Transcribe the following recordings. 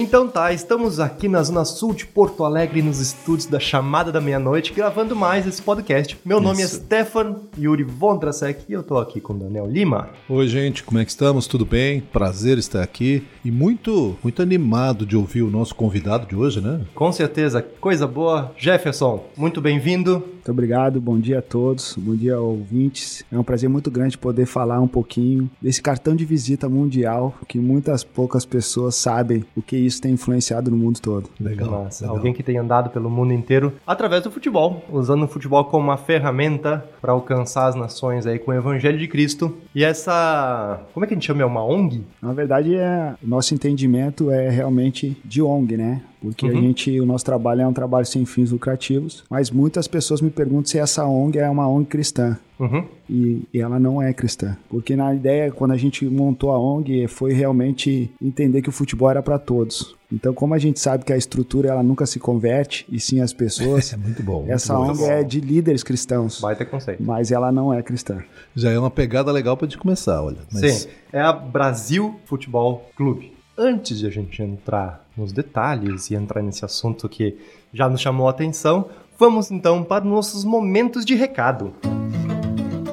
Então tá, estamos aqui na Zona Sul de Porto Alegre, nos estúdios da Chamada da Meia-Noite, gravando mais esse podcast. Meu nome é Stefan Yuri Vondrasek e eu tô aqui com Daniel Lima. Oi, gente, como é que estamos? Tudo bem? Prazer estar aqui e muito, muito animado de ouvir o nosso convidado de hoje, né? Com certeza, coisa boa. Jefferson, muito bem-vindo. Muito obrigado, bom dia a todos, bom dia ouvintes. É um prazer muito grande poder falar um pouquinho desse cartão de visita mundial que muitas poucas pessoas sabem o que isso tem influenciado no mundo todo. Legal. Nossa, legal. Alguém que tem andado pelo mundo inteiro através do futebol, usando o futebol como uma ferramenta para alcançar as nações aí com o evangelho de Cristo. E essa, como é que a gente chama? É uma ONG? Na verdade, é nosso entendimento é realmente de ONG, né? Porque uhum. a gente, o nosso trabalho é um trabalho sem fins lucrativos, mas muitas pessoas me perguntam se essa ONG é uma ONG cristã. Uhum. E, e, ela não é cristã. Porque na ideia, quando a gente montou a ONG, foi realmente entender que o futebol era para todos. Então, como a gente sabe que a estrutura ela nunca se converte, e sim as pessoas. é muito bom. Muito essa bom. ONG é de líderes cristãos. Vai ter conceito. Mas ela não é cristã. Já é uma pegada legal para gente começar, olha. Mas... Sim, é a Brasil Futebol Clube. Antes de a gente entrar nos detalhes e entrar nesse assunto que já nos chamou a atenção, vamos então para nossos momentos de recado.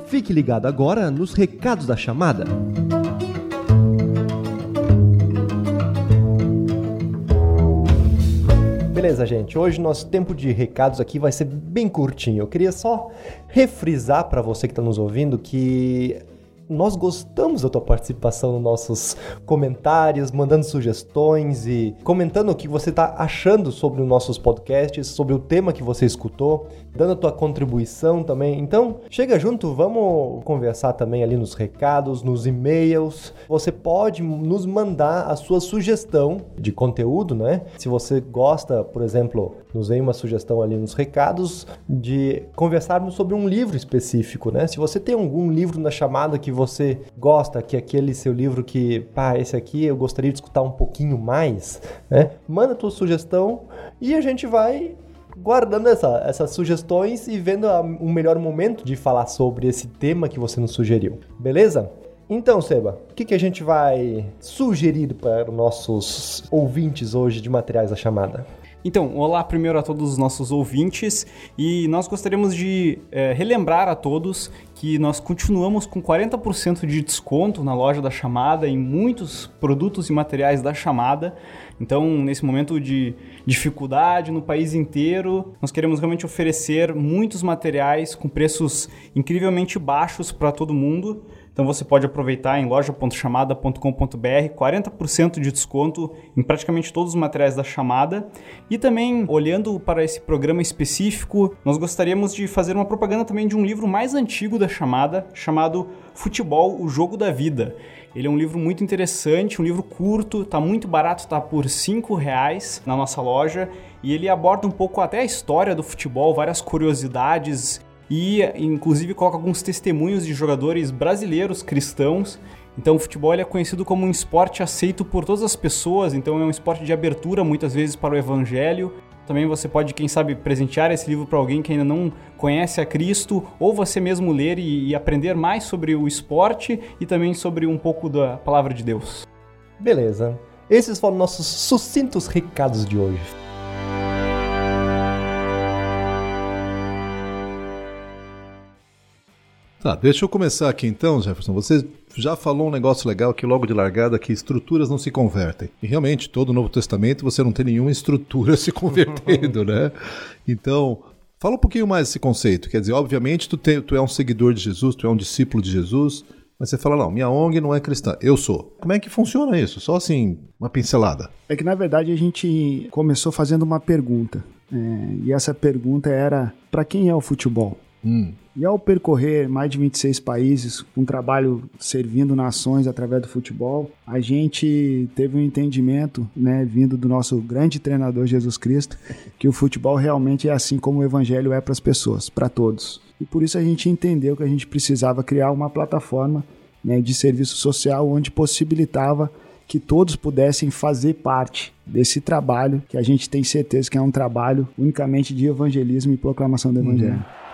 Fique ligado agora nos recados da chamada. Beleza, gente. Hoje nosso tempo de recados aqui vai ser bem curtinho. Eu queria só refrisar para você que está nos ouvindo que nós gostamos da tua participação nos nossos comentários, mandando sugestões e comentando o que você está achando sobre os nossos podcasts, sobre o tema que você escutou, dando a tua contribuição também. Então, chega junto, vamos conversar também ali nos recados, nos e-mails. Você pode nos mandar a sua sugestão de conteúdo, né? Se você gosta, por exemplo, nos vem uma sugestão ali nos recados de conversarmos sobre um livro específico, né? Se você tem algum livro na chamada que você gosta, que é aquele seu livro que, pá, esse aqui eu gostaria de escutar um pouquinho mais, né? Manda a tua sugestão e a gente vai guardando essa, essas sugestões e vendo o um melhor momento de falar sobre esse tema que você nos sugeriu. Beleza? Então, Seba, o que, que a gente vai sugerir para os nossos ouvintes hoje de materiais da chamada? Então, olá primeiro a todos os nossos ouvintes e nós gostaríamos de é, relembrar a todos que nós continuamos com 40% de desconto na loja da Chamada em muitos produtos e materiais da Chamada. Então, nesse momento de dificuldade no país inteiro, nós queremos realmente oferecer muitos materiais com preços incrivelmente baixos para todo mundo. Então você pode aproveitar em loja.chamada.com.br 40% de desconto em praticamente todos os materiais da chamada. E também, olhando para esse programa específico, nós gostaríamos de fazer uma propaganda também de um livro mais antigo da chamada, chamado Futebol, o Jogo da Vida. Ele é um livro muito interessante, um livro curto, está muito barato, está por cinco reais na nossa loja e ele aborda um pouco até a história do futebol, várias curiosidades e inclusive coloca alguns testemunhos de jogadores brasileiros cristãos. Então o futebol é conhecido como um esporte aceito por todas as pessoas, então é um esporte de abertura muitas vezes para o evangelho. Também você pode, quem sabe, presentear esse livro para alguém que ainda não conhece a Cristo, ou você mesmo ler e, e aprender mais sobre o esporte e também sobre um pouco da palavra de Deus. Beleza. Esses foram nossos sucintos recados de hoje. Tá, deixa eu começar aqui então, Jefferson. Você já falou um negócio legal aqui logo de largada, que estruturas não se convertem. E realmente, todo o Novo Testamento você não tem nenhuma estrutura se convertendo, né? Então, fala um pouquinho mais desse conceito. Quer dizer, obviamente, tu, tu é um seguidor de Jesus, tu é um discípulo de Jesus, mas você fala, não, minha ONG não é cristã, eu sou. Como é que funciona isso? Só assim, uma pincelada. É que na verdade a gente começou fazendo uma pergunta. É, e essa pergunta era: para quem é o futebol? Hum. E ao percorrer mais de 26 países, com um trabalho servindo nações através do futebol, a gente teve um entendimento, né, vindo do nosso grande treinador Jesus Cristo, que o futebol realmente é assim como o evangelho é para as pessoas, para todos. E por isso a gente entendeu que a gente precisava criar uma plataforma né, de serviço social onde possibilitava que todos pudessem fazer parte desse trabalho que a gente tem certeza que é um trabalho unicamente de evangelismo e proclamação do evangelho. Uhum.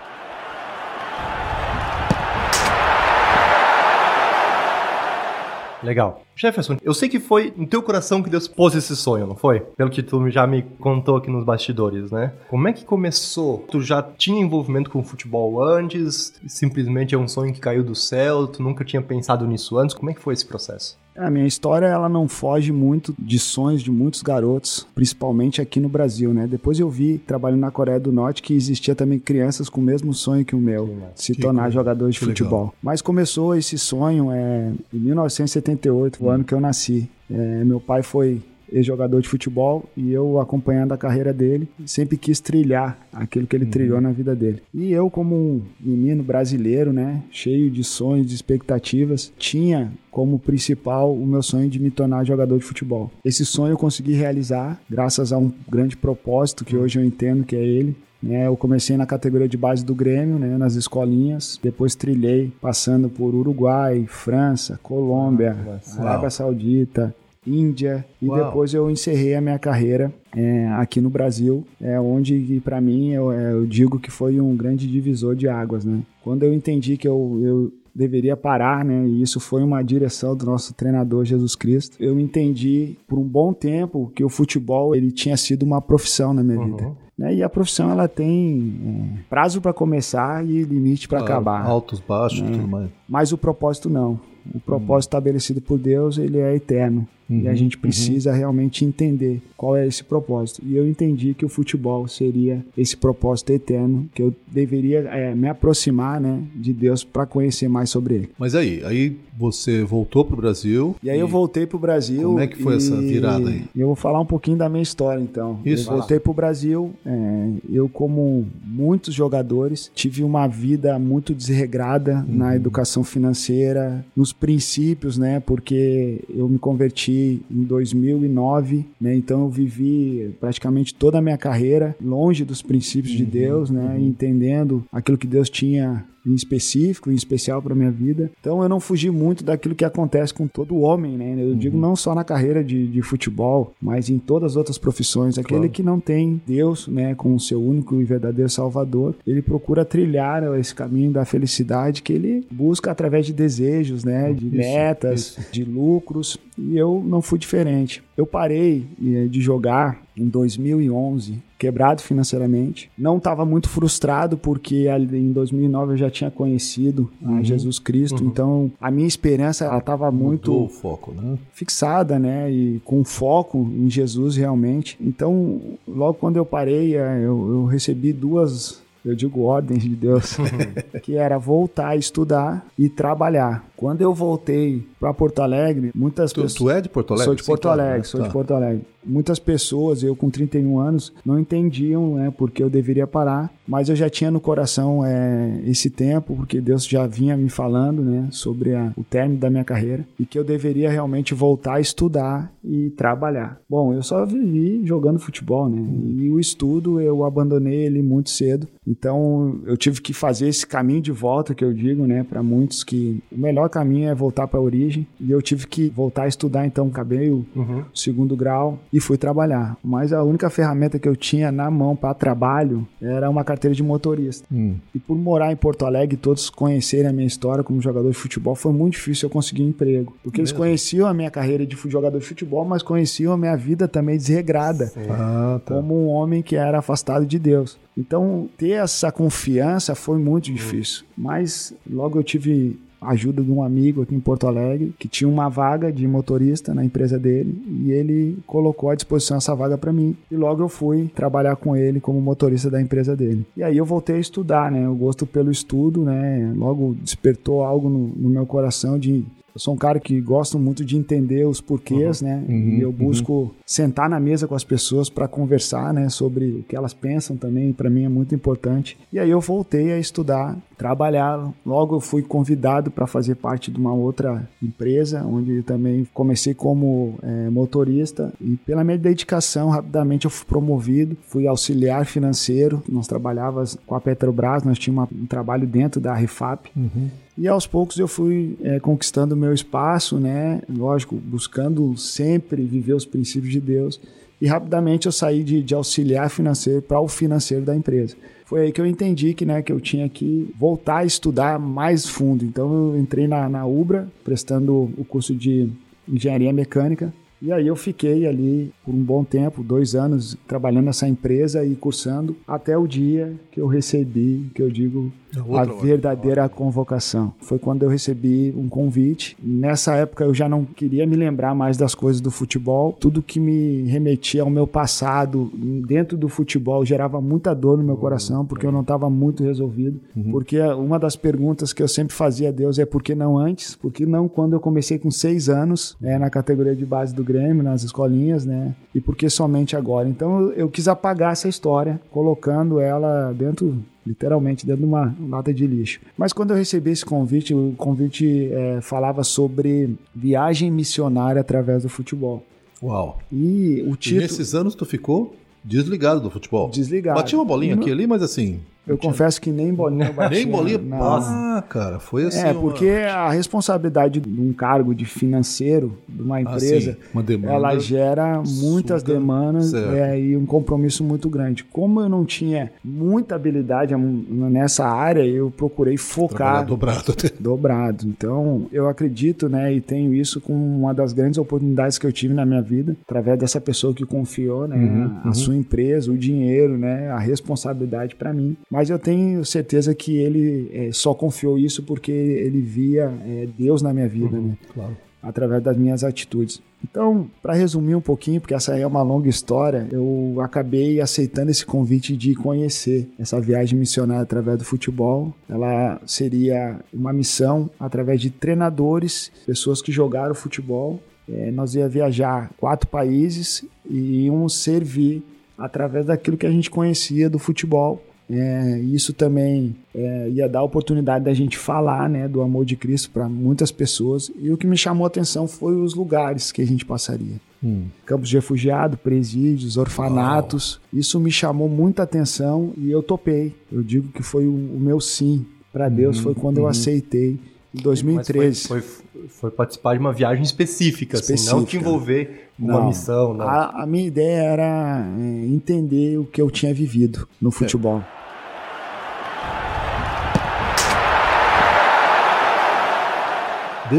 Legal. Jefferson, eu sei que foi no teu coração que Deus pôs esse sonho, não foi? Pelo que tu já me contou aqui nos bastidores, né? Como é que começou? Tu já tinha envolvimento com futebol antes? Simplesmente é um sonho que caiu do céu? Tu nunca tinha pensado nisso antes? Como é que foi esse processo? A minha história ela não foge muito de sonhos de muitos garotos, principalmente aqui no Brasil, né? Depois eu vi trabalhando na Coreia do Norte que existia também crianças com o mesmo sonho que o meu, se que tornar que, jogador de futebol. Legal. Mas começou esse sonho é, em 1978, o hum. ano que eu nasci. É, meu pai foi ex-jogador de futebol e eu acompanhando a carreira dele, sempre quis trilhar aquilo que ele uhum. trilhou na vida dele. E eu como um menino brasileiro, né, cheio de sonhos, de expectativas, tinha como principal o meu sonho de me tornar jogador de futebol. Esse sonho eu consegui realizar graças a um grande propósito que hoje eu entendo que é ele, né, eu comecei na categoria de base do Grêmio, né, nas escolinhas, depois trilhei passando por Uruguai, França, Colômbia, ah, Arábia Saudita, Índia e Uau. depois eu encerrei a minha carreira é, aqui no Brasil, é onde para mim eu, é, eu, digo que foi um grande divisor de águas, né? Quando eu entendi que eu, eu deveria parar, né? E isso foi uma direção do nosso treinador Jesus Cristo. Eu entendi por um bom tempo que o futebol ele tinha sido uma profissão na minha uhum. vida. Né? E a profissão ela tem é, prazo para começar e limite para claro, acabar. Altos, baixos, né? tudo mais. Mas o propósito não. O propósito uhum. estabelecido por Deus ele é eterno. Uhum, e a uhum, gente uhum. precisa uhum. realmente entender qual é esse propósito. E eu entendi que o futebol seria esse propósito eterno, que eu deveria é, me aproximar né, de Deus para conhecer mais sobre ele. Mas aí, aí você voltou para o Brasil. E aí e... eu voltei para o Brasil. Como é que foi essa virada aí? Eu vou falar um pouquinho da minha história então. Isso. Eu voltei para o Brasil. É, eu, como muitos jogadores, tive uma vida muito desregrada uhum. na educação financeira, nos princípios, né? Porque eu me converti em 2009, né? Então eu vivi praticamente toda a minha carreira longe dos princípios uhum, de Deus, né? Uhum. Entendendo aquilo que Deus tinha em específico, em especial para minha vida. Então eu não fugi muito daquilo que acontece com todo homem, né? Eu uhum. digo não só na carreira de, de, futebol, mas em todas as outras profissões. Aquele claro. que não tem Deus, né, como seu único e verdadeiro Salvador, ele procura trilhar esse caminho da felicidade que ele busca através de desejos, né, de isso, metas, isso. de lucros. E eu não fui diferente. Eu parei eh, de jogar em 2011, quebrado financeiramente. Não estava muito frustrado porque em 2009 eu já tinha conhecido uhum. Jesus Cristo, uhum. então a minha esperança estava muito foco, né? fixada, né, e com foco em Jesus realmente. Então, logo quando eu parei, eh, eu, eu recebi duas eu digo ordens de Deus, que era voltar a estudar e trabalhar. Quando eu voltei para Porto Alegre, muitas tu, pessoas. Tu é de Porto Alegre? Sou de Porto Alegre, tá, sou tá. de Porto Alegre. Muitas pessoas, eu com 31 anos, não entendiam né, porque eu deveria parar, mas eu já tinha no coração é, esse tempo, porque Deus já vinha me falando né, sobre a, o término da minha carreira e que eu deveria realmente voltar a estudar e trabalhar. Bom, eu só vivi jogando futebol, né? E o estudo eu abandonei ele muito cedo. Então eu tive que fazer esse caminho de volta que eu digo, né, para muitos que o melhor caminho é voltar para a origem. E eu tive que voltar a estudar, então acabei o uhum. segundo grau e fui trabalhar. Mas a única ferramenta que eu tinha na mão para trabalho era uma carteira de motorista. Hum. E por morar em Porto Alegre, todos conhecerem a minha história como jogador de futebol, foi muito difícil eu conseguir um emprego. Porque eles conheciam a minha carreira de jogador de futebol, mas conheciam a minha vida também desregrada. Ah, tá. Como um homem que era afastado de Deus. Então, ter essa confiança foi muito hum. difícil. Mas logo eu tive ajuda de um amigo aqui em Porto Alegre que tinha uma vaga de motorista na empresa dele e ele colocou à disposição essa vaga para mim e logo eu fui trabalhar com ele como motorista da empresa dele. E aí eu voltei a estudar, né? O gosto pelo estudo, né? Logo despertou algo no, no meu coração de Eu sou um cara que gosto muito de entender os porquês, uhum. né? Uhum. E eu busco uhum. sentar na mesa com as pessoas para conversar, né? Sobre o que elas pensam também, para mim é muito importante. E aí eu voltei a estudar, trabalhar. Logo eu fui convidado para fazer parte de uma outra empresa, onde também comecei como é, motorista. E pela minha dedicação, rapidamente eu fui promovido, fui auxiliar financeiro. Nós trabalhávamos com a Petrobras, nós tínhamos um trabalho dentro da Refap. Uhum. E aos poucos eu fui é, conquistando o meu espaço, né? Lógico, buscando sempre viver os princípios de Deus. E rapidamente eu saí de, de auxiliar financeiro para o financeiro da empresa. Foi aí que eu entendi que, né, que eu tinha que voltar a estudar mais fundo. Então eu entrei na, na Ubra, prestando o curso de engenharia mecânica. E aí eu fiquei ali por um bom tempo, dois anos, trabalhando nessa empresa e cursando, até o dia que eu recebi, que eu digo, a verdadeira convocação. Foi quando eu recebi um convite. Nessa época eu já não queria me lembrar mais das coisas do futebol. Tudo que me remetia ao meu passado dentro do futebol gerava muita dor no meu coração, porque eu não estava muito resolvido. Uhum. Porque uma das perguntas que eu sempre fazia a Deus é por que não antes? Por que não quando eu comecei com seis anos é, na categoria de base do Grêmio, nas escolinhas, né? E por que somente agora? Então eu quis apagar essa história, colocando ela dentro literalmente dentro de uma lata de lixo. Mas quando eu recebi esse convite, o convite é, falava sobre viagem missionária através do futebol. Uau! E o título... E nesses anos tu ficou desligado do futebol? Desligado. Batia uma bolinha aqui ali, mas assim, eu confesso que nem bolinha eu nem bolinha? Ah, cara, foi assim. É, porque uma... a responsabilidade de um cargo de financeiro de uma ah, empresa, ah, uma demanda ela gera muitas demandas é, e um compromisso muito grande. Como eu não tinha muita habilidade nessa área, eu procurei focar. Dobrado. dobrado. Então, eu acredito, né, e tenho isso como uma das grandes oportunidades que eu tive na minha vida, através dessa pessoa que confiou, né, uhum, a uhum. sua empresa, o dinheiro, né, a responsabilidade para mim. Mas eu tenho certeza que ele é, só confiou isso porque ele via é, Deus na minha vida, uhum, né? Claro. Através das minhas atitudes. Então, para resumir um pouquinho, porque essa é uma longa história, eu acabei aceitando esse convite de conhecer essa viagem missionária através do futebol. Ela seria uma missão através de treinadores, pessoas que jogaram futebol. É, nós ia viajar quatro países e íamos servir através daquilo que a gente conhecia do futebol é, isso também é, ia dar a oportunidade da gente falar né, do amor de Cristo para muitas pessoas. E o que me chamou a atenção foi os lugares que a gente passaria. Hum. Campos de refugiado, presídios, orfanatos. Uau. Isso me chamou muita atenção e eu topei. Eu digo que foi o, o meu sim para Deus, uhum, foi quando uhum. eu aceitei em 2013. Foi, foi, foi, participar de uma viagem específica, específica. Assim, não te envolver numa não, missão. Não. A, a, minha ideia era é, entender o que eu tinha vivido no futebol. É.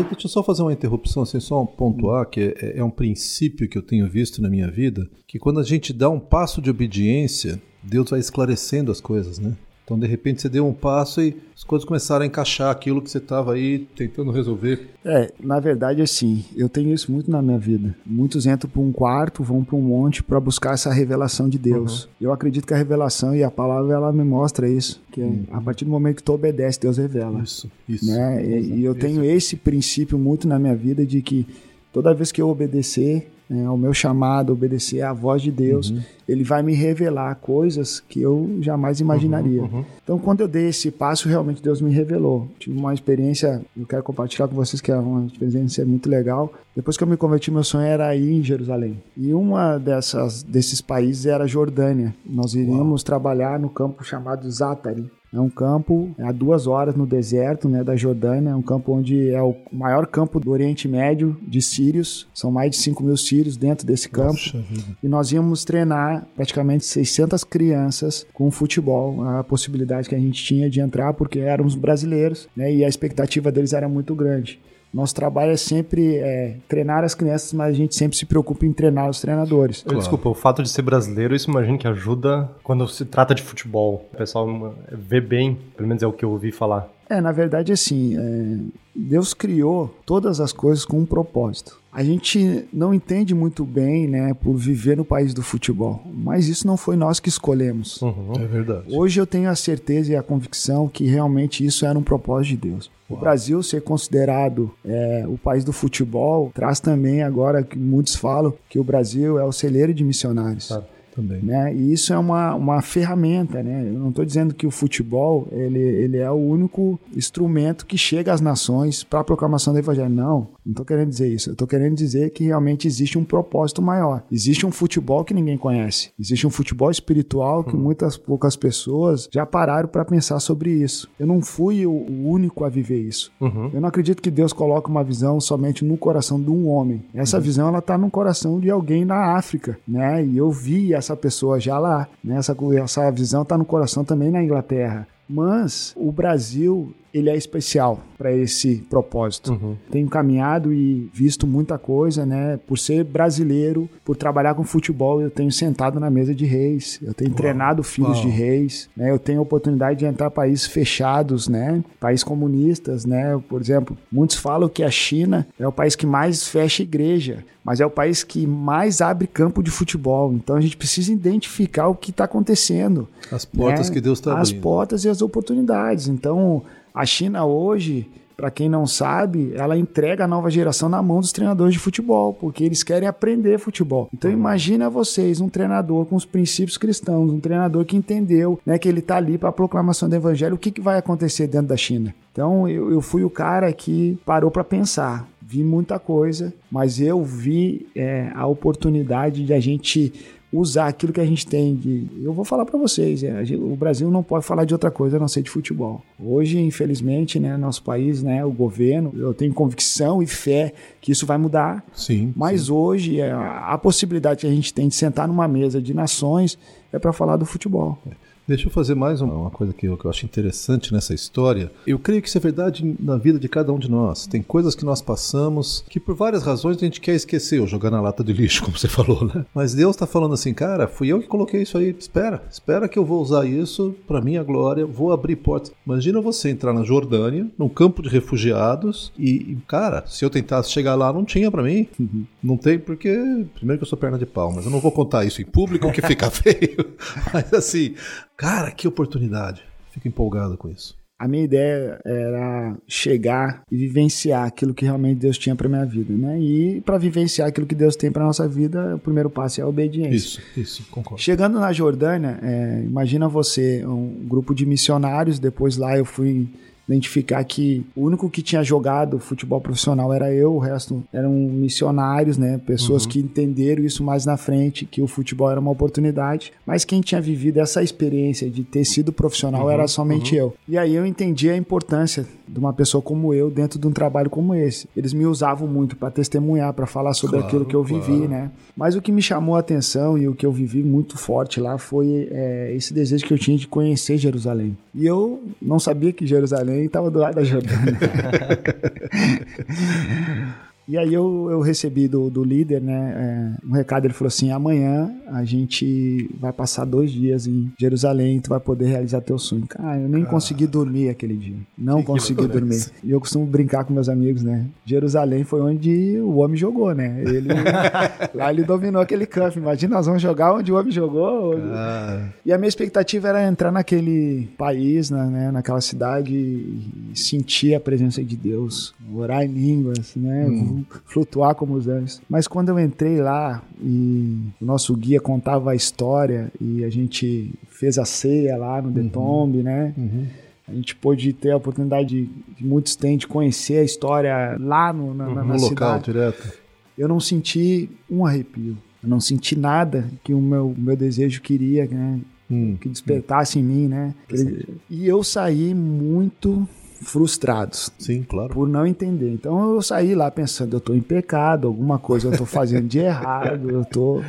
Deixa eu só fazer uma interrupção, assim, só pontuar que é, é um princípio que eu tenho visto na minha vida, que quando a gente dá um passo de obediência, Deus vai esclarecendo as coisas, né? Então, de repente, você deu um passo e as coisas começaram a encaixar aquilo que você estava aí tentando resolver. É, na verdade, assim, eu tenho isso muito na minha vida. Muitos entram para um quarto, vão para um monte para buscar essa revelação de Deus. Uhum. Eu acredito que a revelação e a palavra ela me mostra isso, que é, uhum. a partir do momento que tu obedece, Deus revela. Isso, isso. Né? E, e eu tenho esse princípio muito na minha vida de que toda vez que eu obedecer, né, ao meu chamado, obedecer à voz de Deus, uhum. ele vai me revelar coisas que eu jamais imaginaria. Uhum, uhum. Então, quando eu dei esse passo, realmente Deus me revelou. Tive uma experiência, eu quero compartilhar com vocês que é uma experiência muito legal. Depois que eu me converti, meu sonho era ir em Jerusalém. E uma dessas desses países era a Jordânia. Nós iríamos Uau. trabalhar no campo chamado Zatari. É um campo a duas horas no deserto né, da Jordânia, é um campo onde é o maior campo do Oriente Médio de sírios. São mais de 5 mil sírios dentro desse campo. E nós íamos treinar praticamente 600 crianças com futebol. A possibilidade que a gente tinha de entrar, porque éramos brasileiros né, e a expectativa deles era muito grande. Nosso trabalho é sempre é, treinar as crianças, mas a gente sempre se preocupa em treinar os treinadores. Claro. Desculpa, o fato de ser brasileiro, isso imagino que ajuda quando se trata de futebol. O pessoal vê bem, pelo menos é o que eu ouvi falar. É, na verdade, assim, é, Deus criou todas as coisas com um propósito. A gente não entende muito bem, né, por viver no país do futebol, mas isso não foi nós que escolhemos. Uhum. É verdade. Hoje eu tenho a certeza e a convicção que realmente isso era um propósito de Deus. O Brasil ser considerado é, o país do futebol traz também agora que muitos falam que o Brasil é o celeiro de missionários. Claro. Também. Né? E isso é uma, uma ferramenta, né? Eu não estou dizendo que o futebol ele, ele é o único instrumento que chega às nações para a proclamação do evangelho. Não, não estou querendo dizer isso. Eu estou querendo dizer que realmente existe um propósito maior. Existe um futebol que ninguém conhece. Existe um futebol espiritual que hum. muitas poucas pessoas já pararam para pensar sobre isso. Eu não fui o, único a viver isso. Uhum. Eu não acredito que Deus coloque uma visão somente no coração de um homem. Essa uhum. visão ela está no coração de alguém na África, né? E eu vi essa pessoa já lá. Né? Essa, essa visão está no coração também na Inglaterra. Mas o Brasil ele é especial para esse propósito. Uhum. Tenho caminhado e visto muita coisa, né? Por ser brasileiro, por trabalhar com futebol, eu tenho sentado na mesa de reis, eu tenho Uau. treinado filhos Uau. de reis, né? Eu tenho a oportunidade de entrar em países fechados, né? Países comunistas, né? Por exemplo, muitos falam que a China é o país que mais fecha igreja, mas é o país que mais abre campo de futebol. Então a gente precisa identificar o que está acontecendo. As portas né? que Deus está abrindo. As portas e as oportunidades. Então a China hoje, para quem não sabe, ela entrega a nova geração na mão dos treinadores de futebol, porque eles querem aprender futebol. Então uhum. imagina vocês, um treinador com os princípios cristãos, um treinador que entendeu né, que ele está ali para a proclamação do evangelho, o que, que vai acontecer dentro da China? Então eu, eu fui o cara que parou para pensar vi muita coisa, mas eu vi é, a oportunidade de a gente usar aquilo que a gente tem de. Eu vou falar para vocês, é, o Brasil não pode falar de outra coisa a não ser de futebol. Hoje, infelizmente, né, nosso país, né, o governo, eu tenho convicção e fé que isso vai mudar. Sim. Mas sim. hoje a, é, a possibilidade que a gente tem de sentar numa mesa de nações é para falar do futebol. É. Deixa eu fazer mais uma, coisa que eu, que eu acho interessante nessa história. Eu creio que isso é verdade na vida de cada um de nós. Tem coisas que nós passamos que por várias razões a gente quer esquecer ou jogar na lata de lixo, como você falou, né? Mas Deus está falando assim, cara, fui eu que coloquei isso aí. Espera, espera que eu vou usar isso para minha glória, vou abrir portas. Imagina você entrar na Jordânia, num campo de refugiados e, cara, se eu tentasse chegar lá, não tinha para mim. Uhum. Não tem porque, primeiro que eu sou perna de pau, mas eu não vou contar isso em público que fica feio. Mas assim, Cara, que oportunidade. Fico empolgado com isso. A minha ideia era chegar e vivenciar aquilo que realmente Deus tinha para minha vida, né? E para vivenciar aquilo que Deus tem para nossa vida, o primeiro passo é a obediência. Isso, isso, concordo. Chegando na Jordânia, é, imagina você, um grupo de missionários. Depois lá eu fui identificar que o único que tinha jogado futebol profissional era eu, o resto eram missionários, né? Pessoas uhum. que entenderam isso mais na frente, que o futebol era uma oportunidade, mas quem tinha vivido essa experiência de ter sido profissional uhum. era somente uhum. eu. E aí eu entendi a importância de uma pessoa como eu dentro de um trabalho como esse. Eles me usavam muito para testemunhar, para falar sobre claro, aquilo que eu vivi, claro. né? Mas o que me chamou a atenção e o que eu vivi muito forte lá foi é, esse desejo que eu tinha de conhecer Jerusalém. E eu não sabia que Jerusalém estava do lado da Jordânia. E aí eu, eu recebi do, do líder, né, é, um recado, ele falou assim, amanhã a gente vai passar dois dias em Jerusalém, tu vai poder realizar teu sonho. Cara, eu nem consegui dormir aquele dia, não que consegui que dormir. E eu costumo brincar com meus amigos, né, Jerusalém foi onde o homem jogou, né, ele, lá ele dominou aquele campo, imagina nós vamos jogar onde o homem jogou. Ah. E a minha expectativa era entrar naquele país, né, naquela cidade e sentir a presença de Deus, orar em línguas, né, hum flutuar como os anjos. Mas quando eu entrei lá e o nosso guia contava a história e a gente fez a ceia lá no uhum. Detombe, né? Uhum. A gente pôde ter a oportunidade de, de muitos têm de conhecer a história lá no, na, uhum, na, na local, cidade. direto. Eu não senti um arrepio. Eu não senti nada que o meu, meu desejo queria, né? Hum, que despertasse hum. em mim, né? E eu saí muito frustrados. Sim, claro. Por não entender. Então eu saí lá pensando, eu estou em pecado, alguma coisa eu estou fazendo de errado, eu estou. Tô...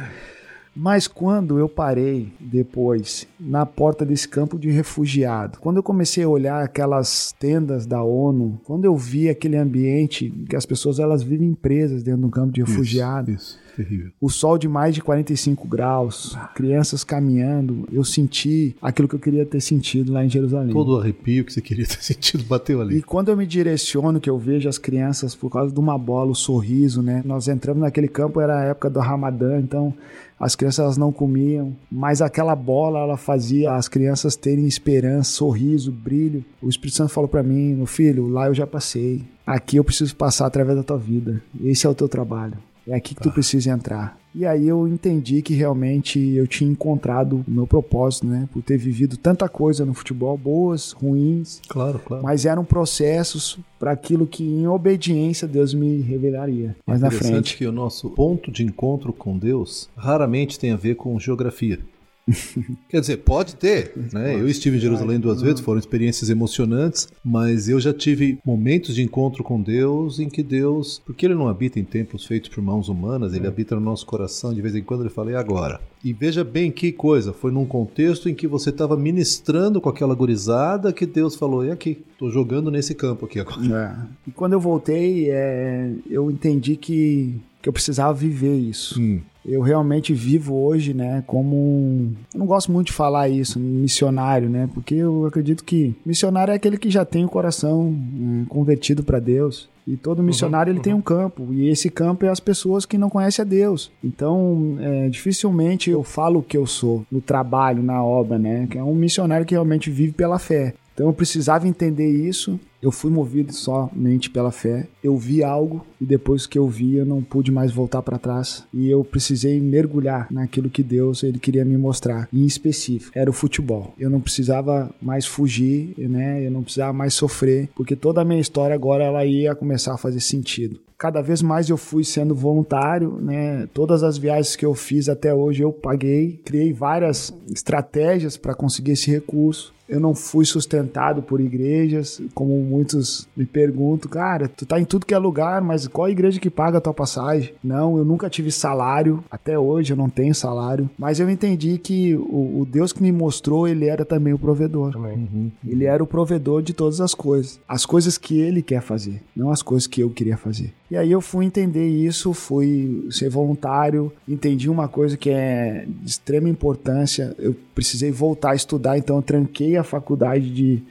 Mas quando eu parei depois na porta desse campo de refugiado, quando eu comecei a olhar aquelas tendas da ONU, quando eu vi aquele ambiente que as pessoas elas vivem presas dentro de um campo de refugiado, isso, isso Terrível. O sol de mais de 45 graus, crianças caminhando. Eu senti aquilo que eu queria ter sentido lá em Jerusalém. Todo o arrepio que você queria ter sentido bateu E ali. quando eu me direciono, que eu vejo as crianças por causa de uma bola, o sorriso, né? Nós entramos naquele campo, era a época do Ramadã, então as crianças não comiam, mas aquela bola ela fazia as crianças terem esperança, sorriso, brilho. O Espírito Santo falou para mim, meu filho, lá eu já passei. Aqui eu preciso passar através da tua vida. Esse é o teu trabalho. É aqui que tu precisa entrar. E aí eu entendi que realmente eu tinha encontrado o meu propósito, né? Por ter vivido tanta coisa no futebol, boas, ruins, Claro, claro. mas eram processos para aquilo que em obediência Deus me revelaria mais na Interessante frente. que o nosso ponto de encontro com Deus raramente tem a ver com geografia. Quer dizer, pode ter, né? Eu estive em Jerusalém duas vezes, foram experiências emocionantes, mas eu já tive momentos de encontro com Deus em que Deus, porque ele não habita em templos feitos por mãos humanas, ele habita no nosso coração, de vez em quando ele fala, e agora? E veja bem que coisa, foi num contexto em que você estava ministrando com aquela gurizada que Deus falou, e aqui, tô jogando nesse campo aqui agora. É. E quando eu voltei, é, eu entendi que, que eu precisava viver isso. Hum, Eu realmente vivo hoje, né, como um... Eu não gosto muito de falar isso, missionário, né, porque eu acredito que missionário é aquele que já tem o coração hum, convertido para Deus. E todo missionário ele tem um campo, e esse campo é as pessoas que não conhecem a Deus. Então, é, dificilmente eu falo o que eu sou no trabalho, na obra, né, que é um missionário que realmente vive pela fé. Então eu precisava entender isso. Eu fui movido somente pela fé. Eu vi algo e depois que eu vi, eu não pude mais voltar para trás e eu precisei mergulhar naquilo que Deus ele queria me mostrar. E em específico, era o futebol. Eu não precisava mais fugir, né? Eu não precisava mais sofrer, porque toda a minha história agora ela ia começar a fazer sentido. Cada vez mais eu fui sendo voluntário, né? Todas as viagens que eu fiz até hoje eu paguei, criei várias estratégias para conseguir esse recurso. Eu não fui sustentado por igrejas, como muitos me perguntam, cara, tu tá em tudo que é lugar, mas qual a igreja que paga a tua passagem? Não, eu nunca tive salário, até hoje eu não tenho salário, mas eu entendi que o, o Deus que me mostrou, ele era também o provedor. Também. Ele era o provedor de todas as coisas. As coisas que ele quer fazer, não as coisas que eu queria fazer. E aí eu fui entender isso, fui ser voluntário, entendi uma coisa que é de extrema importância. Eu precisei voltar a estudar, então eu tranquei a faculdade de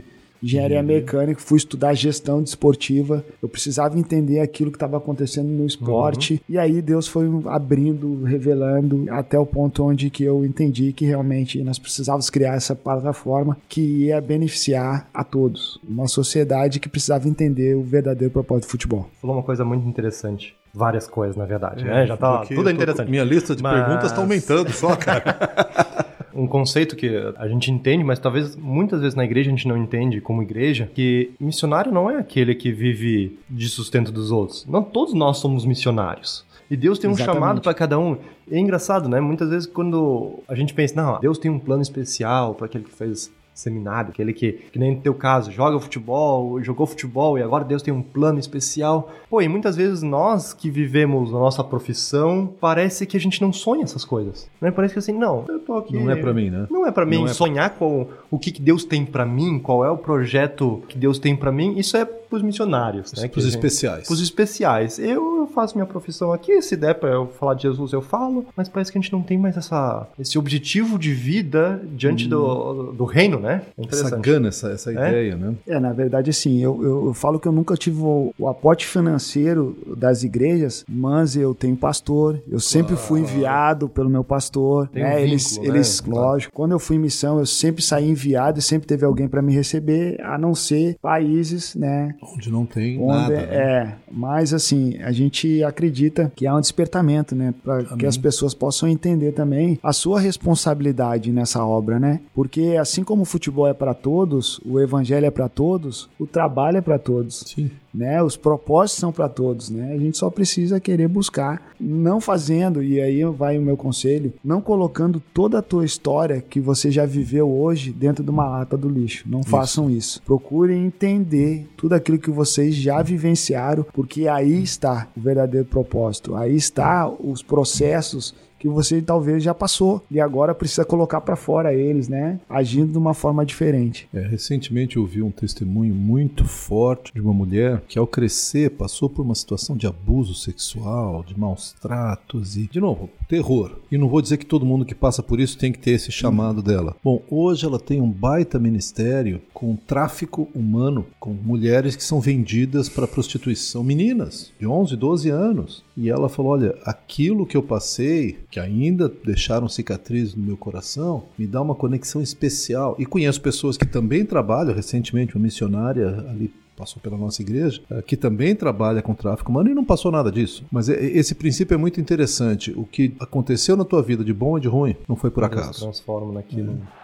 engenharia mecânica, fui estudar gestão desportiva. Eu precisava entender aquilo que estava acontecendo no esporte. E aí Deus foi abrindo, revelando, até o ponto onde que eu entendi que realmente nós precisávamos criar essa plataforma que ia beneficiar a todos. Uma sociedade que precisava entender o verdadeiro propósito do futebol. Falou uma coisa muito interessante. Várias coisas, na verdade. né? Já tá, tudo é interessante. Minha lista de Mas- perguntas está aumentando só, cara. um conceito que a gente entende, mas talvez muitas vezes na igreja a gente não entende como igreja, que missionário não é aquele que vive de sustento dos outros. Não todos nós somos missionários. E Deus tem um Exatamente. chamado para cada um. É engraçado, né? Muitas vezes quando a gente pensa, não, Deus tem um plano especial para aquele que fez seminário, aquele que, que nem no teu caso, joga futebol, jogou futebol e agora Deus tem um plano especial. Pô, e muitas vezes nós que vivemos a nossa profissão, parece que a gente não sonha essas coisas. Né? Parece que assim, não, eu tô aqui. Não é pra mim, né? Não é pra mim Não é- sonhar qual, o que, que Deus tem pra mim, qual é o projeto que Deus tem pra mim. Isso é pros missionários, né? Para os que a gente- especiais. Especiais. Eu, eu faço minha profissão aqui, se der pra eu falar de Jesus, eu falo, mas parece que a gente não tem mais essa, esse objetivo de vida diante do, do reino, né? É Hum. Essa gana, essa, essa ideia, né? É, na verdade, assim, eu, eu, eu falo que eu nunca tive o, o aporte financeiro das igrejas, mas eu tenho pastor, eu sempre fui enviado pelo meu pastor, Tem um né? eles, vínculo, né? eles Claro. lógico, quando eu fui em missão, eu sempre saí enviado e sempre teve alguém para me receber, a não ser países, né? Onde não tem Onde, nada. né? é, mas assim, a gente acredita que há um despertamento, né? Para que as pessoas possam entender também a sua responsabilidade nessa obra, né? Porque assim como o futebol é para todos, o evangelho é para todos, o trabalho é para todos. Sim. Né, os propósitos são para todos, né? A gente só precisa querer buscar, não fazendo, e aí vai o meu conselho, não colocando toda a tua história que você já viveu hoje dentro de uma lata do lixo. Não façam isso. Procurem entender tudo aquilo que vocês já vivenciaram, porque aí está o verdadeiro propósito. Aí está os processos que você talvez já passou e agora precisa colocar para fora eles, né? Agindo de uma forma diferente. É, recentemente eu vi um testemunho muito forte de uma mulher que ao crescer passou por uma situação de abuso sexual, de maus tratos e, de novo, terror. E não vou dizer que todo mundo que passa por isso tem que ter esse chamado hum. dela. Bom, hoje ela tem um baita ministério com tráfico humano, com mulheres que são vendidas para prostituição, meninas de 11, 12 anos. E ela falou: Olha, aquilo que eu passei, que ainda deixaram cicatrizes no meu coração, me dá uma conexão especial. E conheço pessoas que também trabalham, recentemente, uma missionária ali passou pela nossa igreja, eh, que também trabalha com tráfico humano e não passou nada disso. Mas esse princípio é muito interessante. O que aconteceu na tua vida, de bom ou de ruim, não foi por acaso. Deus transforma naquilo. É.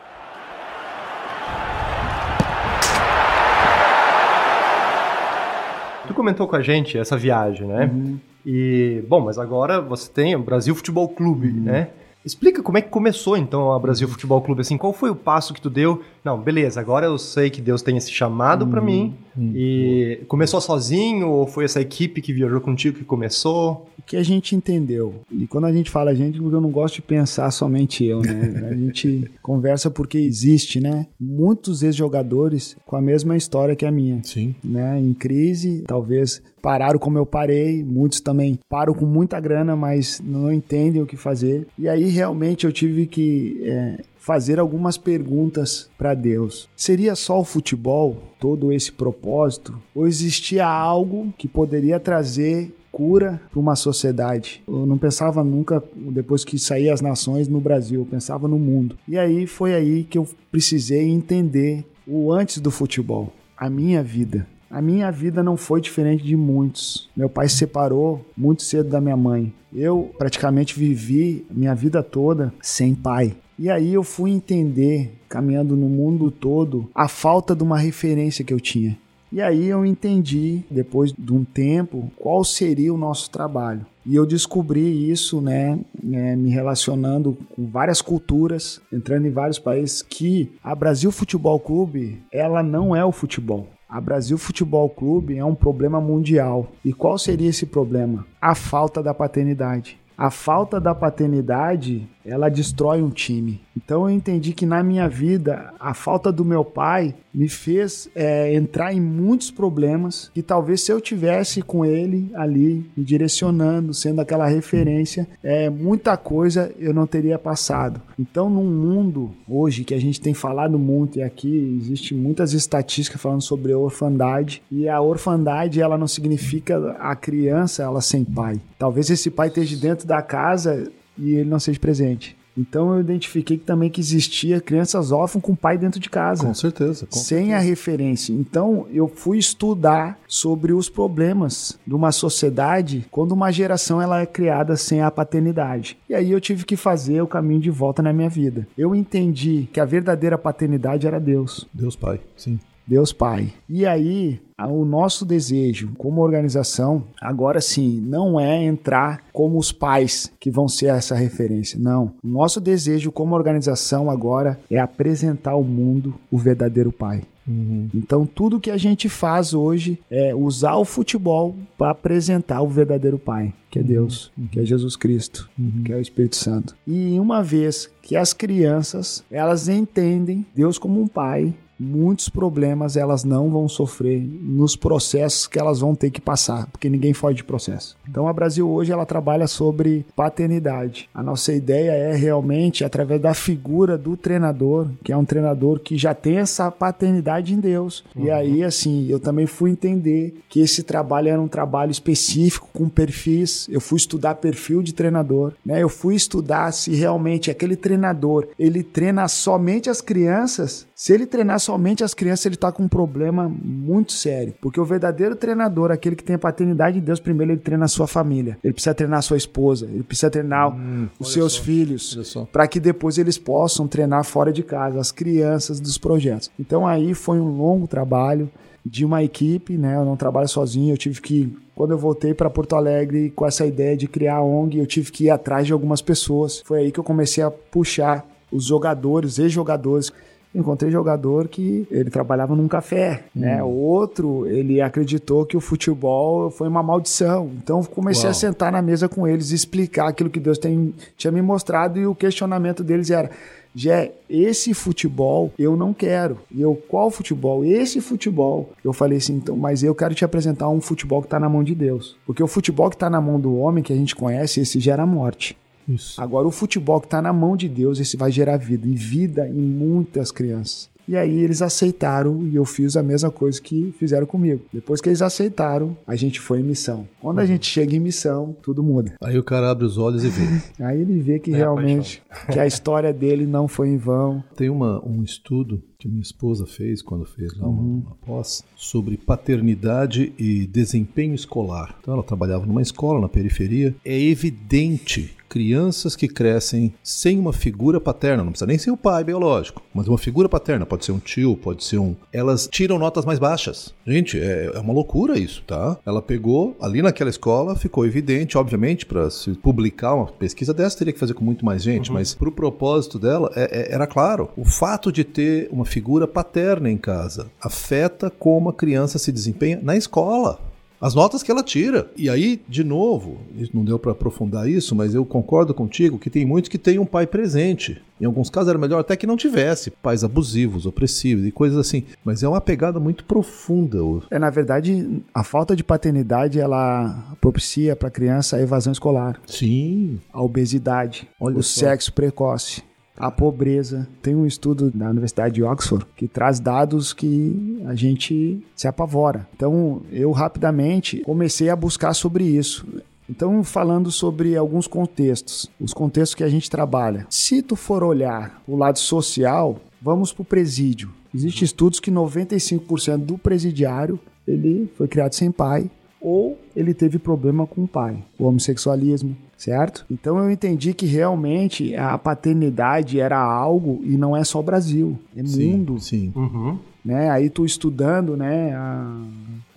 Tu comentou com a gente essa viagem, né? Uhum. E, bom, mas agora você tem o Brasil Futebol Clube, uhum. né? Explica como é que começou então a Brasil Futebol Clube, assim, qual foi o passo que tu deu? Não, beleza, agora eu sei que Deus tem esse chamado uhum, para mim. Uhum, e boa. começou sozinho ou foi essa equipe que viajou contigo que começou? O que a gente entendeu. E quando a gente fala a gente, eu não gosto de pensar somente eu, né? A gente conversa porque existe, né? Muitos ex-jogadores com a mesma história que a minha. Sim. Né? Em crise, talvez pararam como eu parei, muitos também param com muita grana, mas não entendem o que fazer. E aí realmente eu tive que é, fazer algumas perguntas para Deus. Seria só o futebol todo esse propósito? Ou existia algo que poderia trazer cura para uma sociedade. Eu não pensava nunca, depois que saí as nações no Brasil, eu pensava no mundo. E aí foi aí que eu precisei entender o antes do futebol, a minha vida. A minha vida não foi diferente de muitos. Meu pai se separou muito cedo da minha mãe. Eu praticamente vivi minha vida toda sem pai. E aí eu fui entender, caminhando no mundo todo, a falta de uma referência que eu tinha. E aí eu entendi, depois de um tempo, qual seria o nosso trabalho. E eu descobri isso, né, é, me relacionando com várias culturas, entrando em vários países, que a Brasil Futebol Clube, ela não é o futebol. A Brasil Futebol Clube é um problema mundial. E qual seria esse problema? A falta da paternidade. A falta da paternidade, ela destrói um time. Então eu entendi que na minha vida, a falta do meu pai me fez é, entrar em muitos problemas que talvez se eu tivesse com ele ali, me direcionando, sendo aquela referência, é, muita coisa eu não teria passado. Então num mundo hoje que a gente tem falado muito e aqui existe muitas estatísticas falando sobre orfandade e a orfandade ela não significa a criança ela sem pai. Talvez esse pai esteja dentro da casa e ele não seja presente. Então eu identifiquei que também que existia crianças órfãs com pai dentro de casa. Com certeza. Com sem certeza. a referência. Então eu fui estudar sobre os problemas de uma sociedade quando uma geração ela é criada sem a paternidade. E aí eu tive que fazer o caminho de volta na minha vida. Eu entendi que a verdadeira paternidade era Deus. Deus Pai, sim. Deus Pai. E aí, o nosso desejo como organização, agora sim, não é entrar como os pais que vão ser essa referência. Não. O nosso desejo como organização agora é apresentar ao mundo o verdadeiro Pai. Uhum. Então, tudo que a gente faz hoje é usar o futebol para apresentar o verdadeiro Pai, que é Deus, uhum. que é Jesus Cristo, uhum. que é o Espírito Santo. E uma vez que as crianças elas entendem Deus como um Pai, muitos problemas elas não vão sofrer nos processos que elas vão ter que passar, porque ninguém foge de processo. Então a Brasil hoje ela trabalha sobre paternidade. A nossa ideia é realmente através da figura do treinador, que é um treinador que já tem essa paternidade em Deus. Uhum. E aí assim, eu também fui entender que esse trabalho era um trabalho específico com perfis. Eu fui estudar perfil de treinador, né? Eu fui estudar se realmente aquele treinador, ele treina somente as crianças. Se ele treinar somente as crianças, ele está com um problema muito sério. Porque o verdadeiro treinador, aquele que tem a paternidade de Deus, primeiro ele treina a sua família. Ele precisa treinar a sua esposa, ele precisa treinar hum, os seus só, filhos, para que depois eles possam treinar fora de casa, as crianças dos projetos. Então aí foi um longo trabalho de uma equipe, né? Eu não trabalho sozinho, eu tive que quando eu voltei para Porto Alegre com essa ideia de criar a ONG, eu tive que ir atrás de algumas pessoas. Foi aí que eu comecei a puxar os jogadores, ex-jogadores Encontrei jogador que ele trabalhava num café, né? O outro, ele acreditou que o futebol foi uma maldição. Então comecei Uau. a sentar na mesa com eles e explicar aquilo que Deus tem, tinha me mostrado e o questionamento deles era: Jé, esse futebol eu não quero. E eu, qual futebol? Esse futebol. Eu falei assim, então, mas eu quero te apresentar um futebol que está na mão de Deus. Porque o futebol que está na mão do homem, que a gente conhece, esse gera morte. Isso. Agora, o futebol que está na mão de Deus, esse vai gerar vida, e vida em muitas crianças. E aí eles aceitaram e eu fiz a mesma coisa que fizeram comigo. Depois que eles aceitaram, a gente foi em missão. Quando a gente chega em missão, tudo muda. Aí o cara abre os olhos e vê. Aí ele vê que realmente que a história dele não foi em vão. Tem uma, um estudo que minha esposa fez quando fez lá uma, Uhum. uma pós sobre paternidade e desempenho escolar. Então ela trabalhava numa escola na periferia. É evidente crianças que crescem sem uma figura paterna, não precisa nem ser o pai biológico, mas uma figura paterna, pode ser um tio, pode ser um. Elas tiram notas mais baixas. Gente, é, é uma loucura isso, tá? Ela pegou ali naquela escola, ficou evidente, obviamente, para se publicar uma pesquisa dessa teria que fazer com muito mais gente, mas pro propósito dela é- é- era claro. O fato de ter uma figura paterna em casa afeta como a criança se desempenha na escola. As notas que ela tira. E aí, de novo, não deu para aprofundar isso, mas eu concordo contigo que tem muitos que têm um pai presente. Em alguns casos era melhor até que não tivesse pais abusivos, opressivos e coisas assim. Mas é uma pegada muito profunda. É, na verdade, a falta de paternidade ela propicia para a criança a evasão escolar, Sim. a obesidade, Olha o só. sexo precoce, a pobreza. Tem um estudo da Universidade de Oxford que traz dados que a gente se apavora. Então, eu rapidamente comecei a buscar sobre isso. Então, falando sobre alguns contextos, os contextos que a gente trabalha. Se tu for olhar o lado social, vamos para o presídio. Existem estudos que 95% do presidiário ele foi criado sem pai ou ele teve problema com o pai, o homossexualismo, certo? Então eu entendi que realmente a paternidade era algo e não é só Brasil, é Sim, mundo, Sim. Uhum. né? Aí tu estudando, né, a,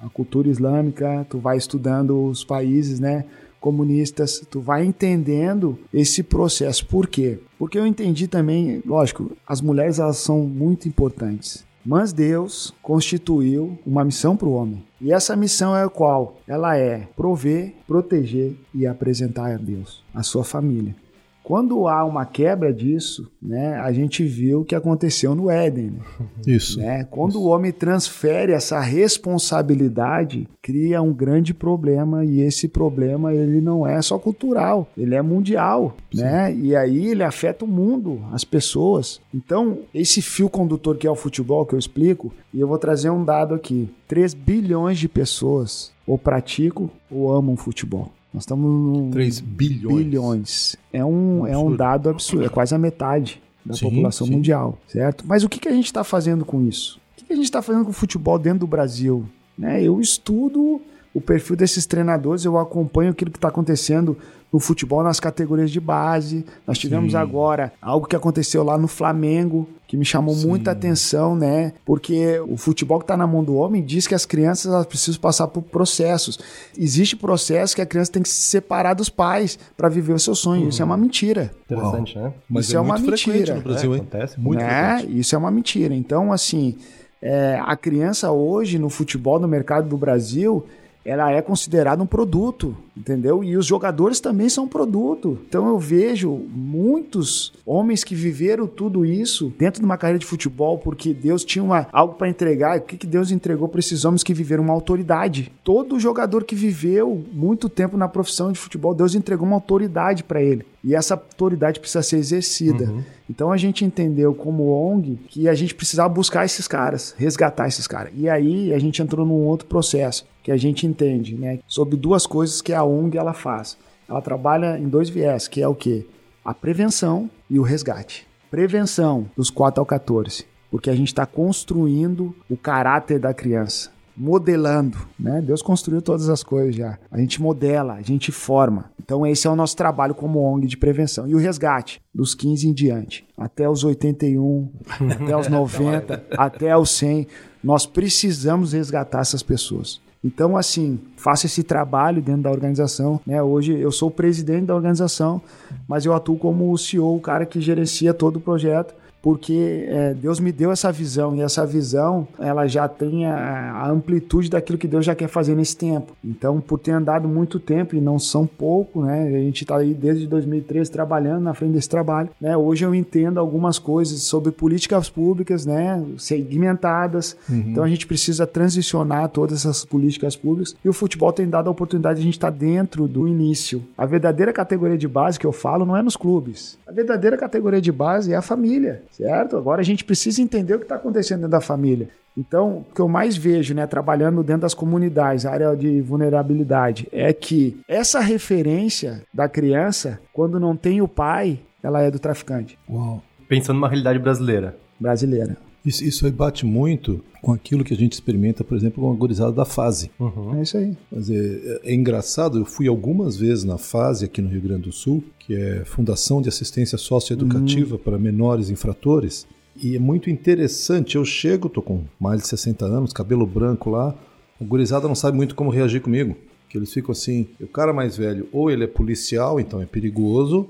a cultura islâmica, tu vai estudando os países, né, comunistas, tu vai entendendo esse processo. Por quê? Porque eu entendi também, lógico, as mulheres elas são muito importantes. Mas Deus constituiu uma missão para o homem. E essa missão é qual? Ela é prover, proteger e apresentar a Deus, a sua família. Quando há uma quebra disso, né, a gente viu o que aconteceu no Éden. né? Isso. né? Quando o homem transfere essa responsabilidade, cria um grande problema e esse problema ele não é só cultural, ele é mundial, né? E aí ele afeta o mundo, as pessoas. Então, esse fio condutor que é o futebol que eu explico, e eu vou trazer um dado aqui. 3 bilhões de pessoas ou praticam ou amam futebol. Nós estamos num 3 bilhões. bilhões. É um, é um absurdo. dado absurdo, é quase a metade da Sim, população sim. mundial, certo? Mas o que, que a gente está fazendo com isso? O que, que a gente está fazendo com o futebol dentro do Brasil? Né? Eu estudo o perfil desses treinadores, eu acompanho aquilo que está acontecendo no futebol nas categorias de base. Nós tivemos Sim. agora algo que aconteceu lá no Flamengo, que me chamou Sim. muita atenção, né? Porque o futebol que está na mão do homem diz que as crianças elas precisam passar por processos. Existe processo que a criança tem que se separar dos pais para viver o seu sonho. Isso é uma mentira. Interessante, né? Mas Isso é, é uma mentira. no Brasil, É, hein? acontece muito né? frequente. Isso é uma mentira. Então, assim, é, a criança hoje no futebol, no mercado do Brasil, ela é considerada um produto, entendeu? E os jogadores também são um produto. Então eu vejo muitos homens que viveram tudo isso dentro de uma carreira de futebol porque Deus tinha uma, algo para entregar. O que, que Deus entregou para esses homens que viveram uma autoridade? Todo jogador que viveu muito tempo na profissão de futebol, Deus entregou uma autoridade para ele. E essa autoridade precisa ser exercida. Então a gente entendeu como ONG que a gente precisava buscar esses caras, resgatar esses caras. E aí a gente entrou num outro processo que a gente entende, né, sobre duas coisas que a ONG ela faz. Ela trabalha em dois viés, que é o quê? A prevenção e o resgate. Prevenção dos 4 ao 14, porque a gente está construindo o caráter da criança modelando, né? Deus construiu todas as coisas já. A gente modela, a gente forma. Então esse é o nosso trabalho como ONG de prevenção. E o resgate, dos 15 em diante, até os 81, até os 90, até os 100, nós precisamos resgatar essas pessoas. Então, assim, faço esse trabalho dentro da organização. Né? Hoje eu sou o presidente da organização, mas eu atuo como o CEO, o cara que gerencia todo o projeto. Porque é, Deus me deu essa visão e essa visão ela já tem a, a, amplitude daquilo que Deus já quer fazer nesse tempo. Então, por ter andado muito tempo e não são pouco, né? A gente está aí desde 2013 trabalhando na frente desse trabalho, né? Hoje eu entendo algumas coisas sobre políticas públicas, né? Segmentadas. Uhum. Então a gente precisa transicionar todas essas políticas públicas e o futebol tem dado a oportunidade de a gente estar tá dentro do início. A verdadeira categoria de base que eu falo não é nos clubes. A verdadeira categoria de base é a família certo? Agora a gente precisa entender o que está acontecendo dentro da família. Então, o que eu mais vejo, né, trabalhando dentro das comunidades, área de vulnerabilidade, é que essa referência da criança, quando não tem o pai, ela é do traficante. Uau. Pensando numa realidade brasileira. Brasileira. Isso, isso aí bate muito com aquilo que a gente experimenta, por exemplo, com a gurizada da fase. Uhum. É isso aí. Mas é, é, engraçado, eu fui algumas vezes na fase aqui no Rio Grande do Sul, que é Fundação de Assistência Socioeducativa uhum. para Menores Infratores, e é muito interessante. Eu chego, tô com mais de 60 anos, cabelo branco lá, a gurizada não sabe muito como reagir comigo. Que eles ficam assim, o cara mais velho, ou ele é policial, então é perigoso,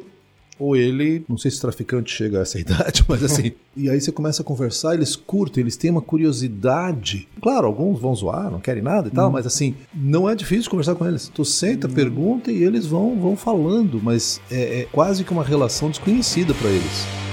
ou ele, não sei se traficante chega a essa idade, mas assim. e aí você começa a conversar, eles curtem, eles têm uma curiosidade. Claro, alguns vão zoar, não querem nada e tal, hum. mas assim, não é difícil conversar com eles. Tu senta, hum. pergunta e eles vão, vão falando, mas é, é quase que uma relação desconhecida para eles.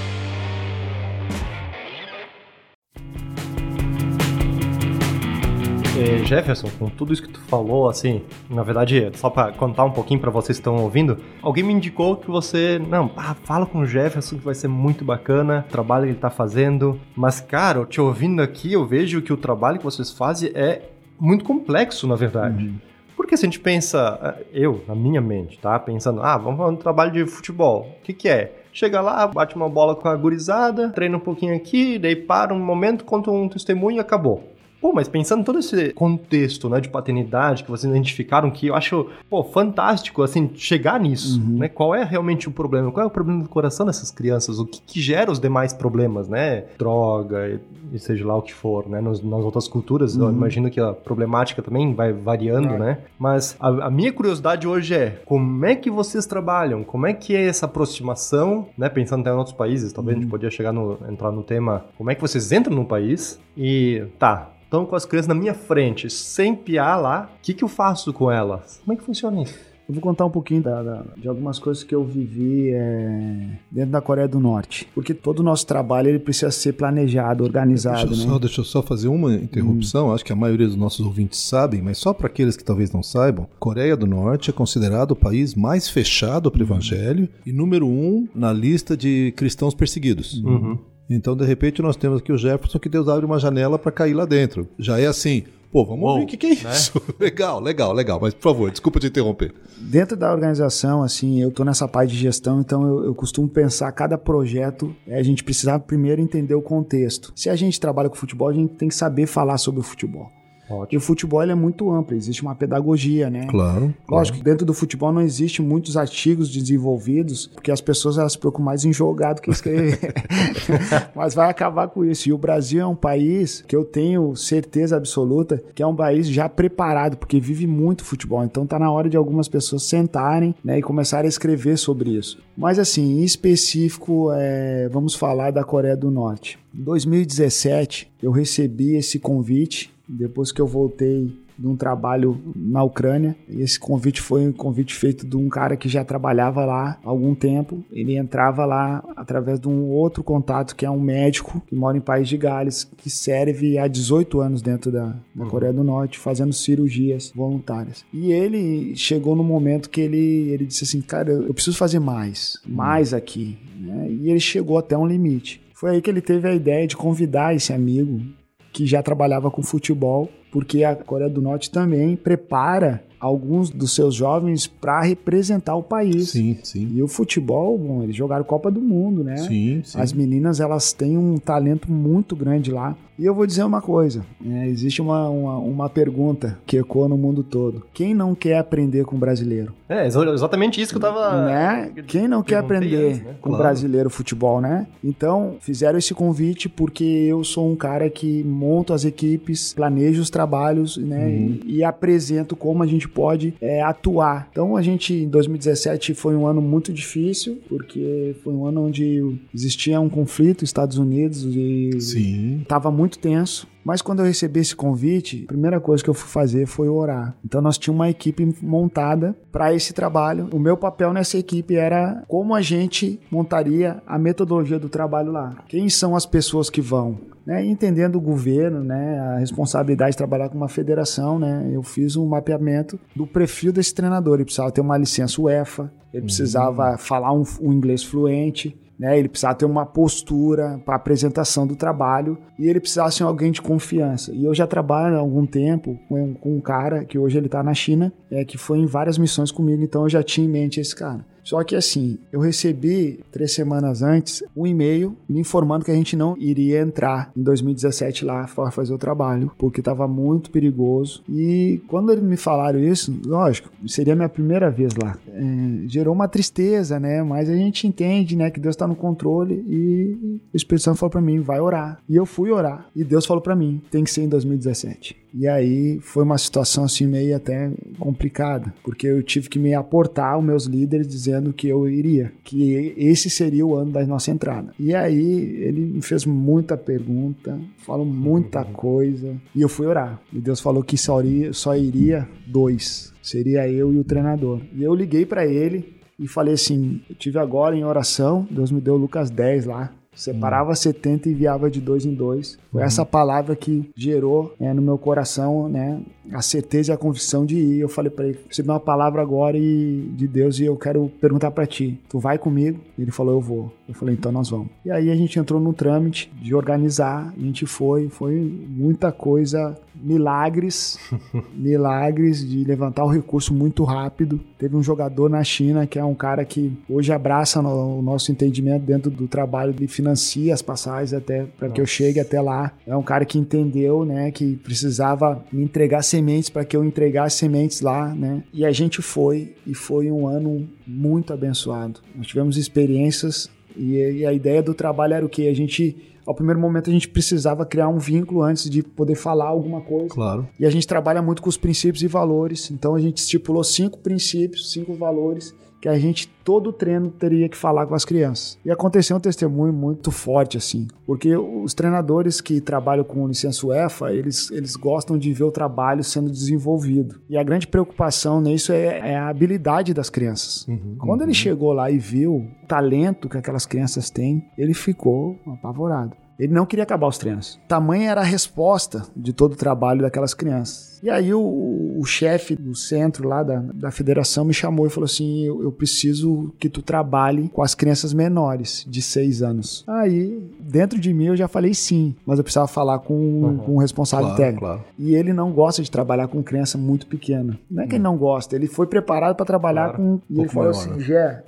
Jefferson, com tudo isso que tu falou, assim, na verdade, só para contar um pouquinho para vocês que estão ouvindo, alguém me indicou que você, não, ah, fala com o Jefferson que vai ser muito bacana, o trabalho que ele tá fazendo. Mas, cara, te ouvindo aqui, eu vejo que o trabalho que vocês fazem é muito complexo, na verdade. Uhum. Porque se a gente pensa, eh, eu, na minha mente, tá? Pensando, ah, vamos fazer um trabalho de futebol. O que, que é? Chega lá, bate uma bola com a gurizada, treina um pouquinho aqui, daí para um momento, conta um testemunho e acabou. Pô, mas pensando em todo esse contexto, né, de paternidade que vocês identificaram, que eu acho, pô, fantástico, assim, chegar nisso, uhum. né? Qual é realmente o problema? Qual é o problema do coração dessas crianças? O que, que gera os demais problemas, né? Droga, e seja lá o que for, né? Nas, nas outras culturas, uhum. eu imagino que a problemática também vai variando, é. né? Mas a, a, minha curiosidade hoje é, como é que vocês trabalham? Como é que é essa aproximação, né? Pensando até em outros países, talvez uhum. a gente uhum. podia chegar no, entrar no tema, como é que vocês entram num país e, tá, estão com as crianças na minha frente, sem piar lá, o que, que eu faço com elas? Como é que funciona isso? Eu vou contar um pouquinho da, da, de algumas coisas que eu vivi é, dentro da Coreia do Norte. Porque todo o nosso trabalho ele precisa ser planejado, organizado. Deixa eu, né? só, deixa eu só fazer uma interrupção. Hum. Acho que a maioria dos nossos ouvintes sabem, mas só para aqueles que talvez não saibam, Coreia do Norte é considerado o país mais fechado para o hum. evangelho e número um na lista de cristãos perseguidos. Uhum. Então, de repente, nós temos aqui o Jefferson que Deus abre uma janela para cair lá dentro. Já é assim. Pô, vamos Uou, ver o que, que, é né? isso. Né? legal, legal, legal. Mas, por favor, desculpa te interromper. Dentro da organização, assim, eu estou nessa parte de gestão, então eu, eu, costumo pensar cada projeto, é, a gente precisa primeiro entender o contexto. Se a gente trabalha com futebol, a gente tem que saber falar sobre o futebol. Ótimo. E o futebol é muito amplo, existe uma pedagogia, né? Claro. Lógico claro. que dentro do futebol não existe muitos artigos desenvolvidos, porque as pessoas elas se preocupam mais em jogar do que escrever. Mas vai acabar com isso. E o Brasil é um país que eu tenho certeza absoluta que é um país já preparado, porque vive muito futebol. Então tá na hora de algumas pessoas sentarem né, e começarem a escrever sobre isso. Mas assim, em específico, é, vamos falar da Coreia do Norte. Em 2017, eu recebi esse convite depois que eu voltei de um trabalho na Ucrânia. E esse convite foi um convite feito de um cara que já trabalhava lá há algum tempo. Ele entrava lá através de um outro contato, que é um médico que mora em País de Gales, que serve há 18 anos dentro da, da uhum. Coreia do Norte, fazendo cirurgias voluntárias. E ele chegou no momento que ele, ele disse assim: Cara, eu preciso fazer mais, mais aqui. Né? E ele chegou até um limite. Foi aí que ele teve a ideia de convidar esse amigo que já trabalhava com futebol, porque a Coreia do Norte também prepara alguns dos seus jovens para representar o país. Sim, sim. E o futebol, bom, eles jogaram Copa do Mundo, né? Sim, sim. As meninas, elas têm um talento muito grande lá. E eu vou dizer uma coisa: é, existe uma, uma, uma, pergunta que ecoa no mundo todo. Quem não quer aprender com o brasileiro? É, exatamente isso que eu tava. Né? Quem não quer aprender antes, né? com o claro. brasileiro futebol, né? Então, fizeram esse convite porque eu sou um cara que monto as equipes, planejo os trabalhos, né? Uhum. E, e apresento como a gente pode é, atuar. Então a gente em 2017 foi um ano muito difícil, porque foi um ano onde existia um conflito nos Estados Unidos e estava muito tenso. Mas quando eu recebi esse convite, a primeira coisa que eu fui fazer foi orar. Então nós tínhamos uma equipe montada para esse trabalho. O meu papel nessa equipe era como a gente montaria a metodologia do trabalho lá. Quem são as pessoas que vão? Né, entendendo o governo, né, a responsabilidade de trabalhar com uma federação, né, eu fiz um mapeamento do perfil desse treinador. Ele precisava ter uma licença UEFA, ele precisava uhum. falar um, um inglês fluente, né? Ele precisava ter uma postura para apresentação do trabalho e ele precisava ser alguém de confiança. E eu já trabalho há algum tempo com, um cara que hoje ele está na China, é, que foi em várias missões comigo, então eu já tinha em mente esse cara. Só que assim, eu recebi três semanas antes um e-mail me informando que a gente não iria entrar em 2017 lá para fazer o trabalho, porque estava muito perigoso. E quando eles me falaram isso, lógico, seria a minha primeira vez lá. É, gerou uma tristeza, né? Mas a gente entende, né, que Deus está no controle e o Espírito Santo falou para mim, vai orar. E eu fui orar. E Deus falou para mim, tem que ser em 2017. E aí foi uma situação assim meio até complicada, porque eu tive que me aportar aos meus líderes dizendo que eu iria, que esse seria o ano da nossa entrada. E aí ele me fez muita pergunta, falou muita coisa, e eu fui orar. E Deus falou que só iria, só iria dois, seria eu e o treinador. E eu liguei para ele e falei assim: eu tive agora em oração, Deus me deu Lucas 10 lá, Separava hum. 70 e enviava de dois em dois. Foi uhum. essa palavra que gerou é, no meu coração né, a certeza e a convicção de ir. Eu falei para ele: recebi uma palavra agora e, de Deus e eu quero perguntar para ti: tu vai comigo? Ele falou: eu vou. Eu falei: então nós vamos. E aí a gente entrou no trâmite de organizar, a gente foi, foi muita coisa milagres, milagres de levantar o recurso muito rápido. Teve um jogador na China que é um cara que hoje abraça no, o nosso entendimento dentro do trabalho, ele financia as passagens até para que eu chegue até lá. É um cara que entendeu, né, que precisava me entregar sementes para que eu entregasse sementes lá, né? E a gente foi e foi um ano muito abençoado. Nós tivemos experiências e, e a ideia do trabalho era o que a gente ao primeiro momento a gente precisava criar um vínculo antes de poder falar alguma coisa. Claro. E a gente trabalha muito com os princípios e valores. Então a gente estipulou cinco princípios, cinco valores que a gente todo o treino teria que falar com as crianças. E aconteceu um testemunho muito forte assim, porque os treinadores que trabalham com licença UEFA, eles, eles gostam de ver o trabalho sendo desenvolvido. E a grande preocupação nisso é, é a habilidade das crianças. Uhum, Quando uhum. ele chegou lá e viu o talento que aquelas crianças têm, ele ficou apavorado. Ele não queria acabar os treinos. Tamanha era a resposta de todo o trabalho daquelas crianças. E aí o, o chefe do centro lá da, da federação me chamou e falou assim: eu, eu, preciso que tu trabalhe com as crianças menores, de seis anos. Aí, dentro de mim, eu já falei sim, mas eu precisava falar com, uhum. com o responsável claro, técnico. Claro. E ele não gosta de trabalhar com criança muito pequena. Não é que ele não gosta, ele foi preparado para trabalhar claro. com. E um ele falou maior, assim: né? Gé,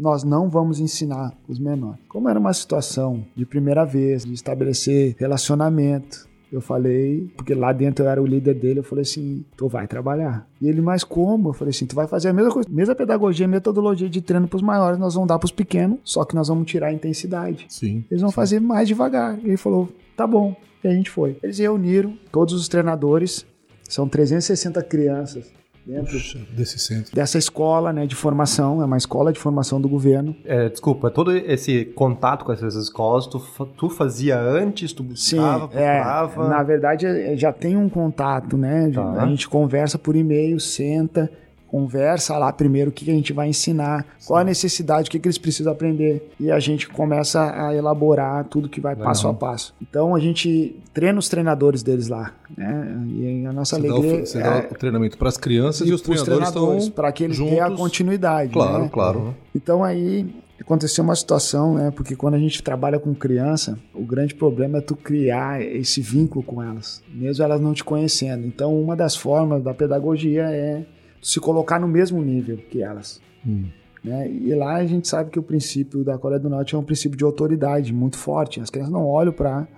nós não vamos ensinar os menores. Como era uma situação de primeira vez, de estabelecer relacionamento, eu falei, porque lá dentro eu era o líder dele, eu falei assim, tu vai trabalhar. E ele, mas como? Eu falei assim, tu vai fazer a mesma coisa, mesma pedagogia, metodologia de treino para os maiores, nós vamos dar para os pequenos, só que nós vamos tirar a intensidade. Sim. Eles vão sim. fazer mais devagar. E ele falou, tá bom. E a gente foi. Eles reuniram todos os treinadores, são 360 crianças dentro desse centro. dessa escola né, de formação, é uma escola de formação do governo. É, desculpa, todo esse contato com essas escolas, tu, tu fazia antes, tu buscava, Sim, procurava? É, na verdade, é, já tem um contato, né? Tá. A gente conversa por e-mail, senta, conversa lá primeiro o que a gente vai ensinar, Sim. qual a necessidade, o que, que eles precisam aprender. E a gente começa a elaborar tudo que vai Legal. passo a passo. Então a gente treina os treinadores deles lá. Né? E a nossa você alegria. Dá o, você é, dá o treinamento para as crianças e, e os treinadores, treinadores para que eles tenham a continuidade. Claro, né? claro. Então aí aconteceu uma situação, né? Porque quando a gente trabalha com criança, o grande problema é tu criar esse vínculo com elas, mesmo elas não te conhecendo. Então, uma das formas da pedagogia é se colocar no mesmo nível que elas. Hum. Né? E lá a gente sabe que o princípio da Coreia do Norte é um princípio de autoridade muito forte. As crianças não olham para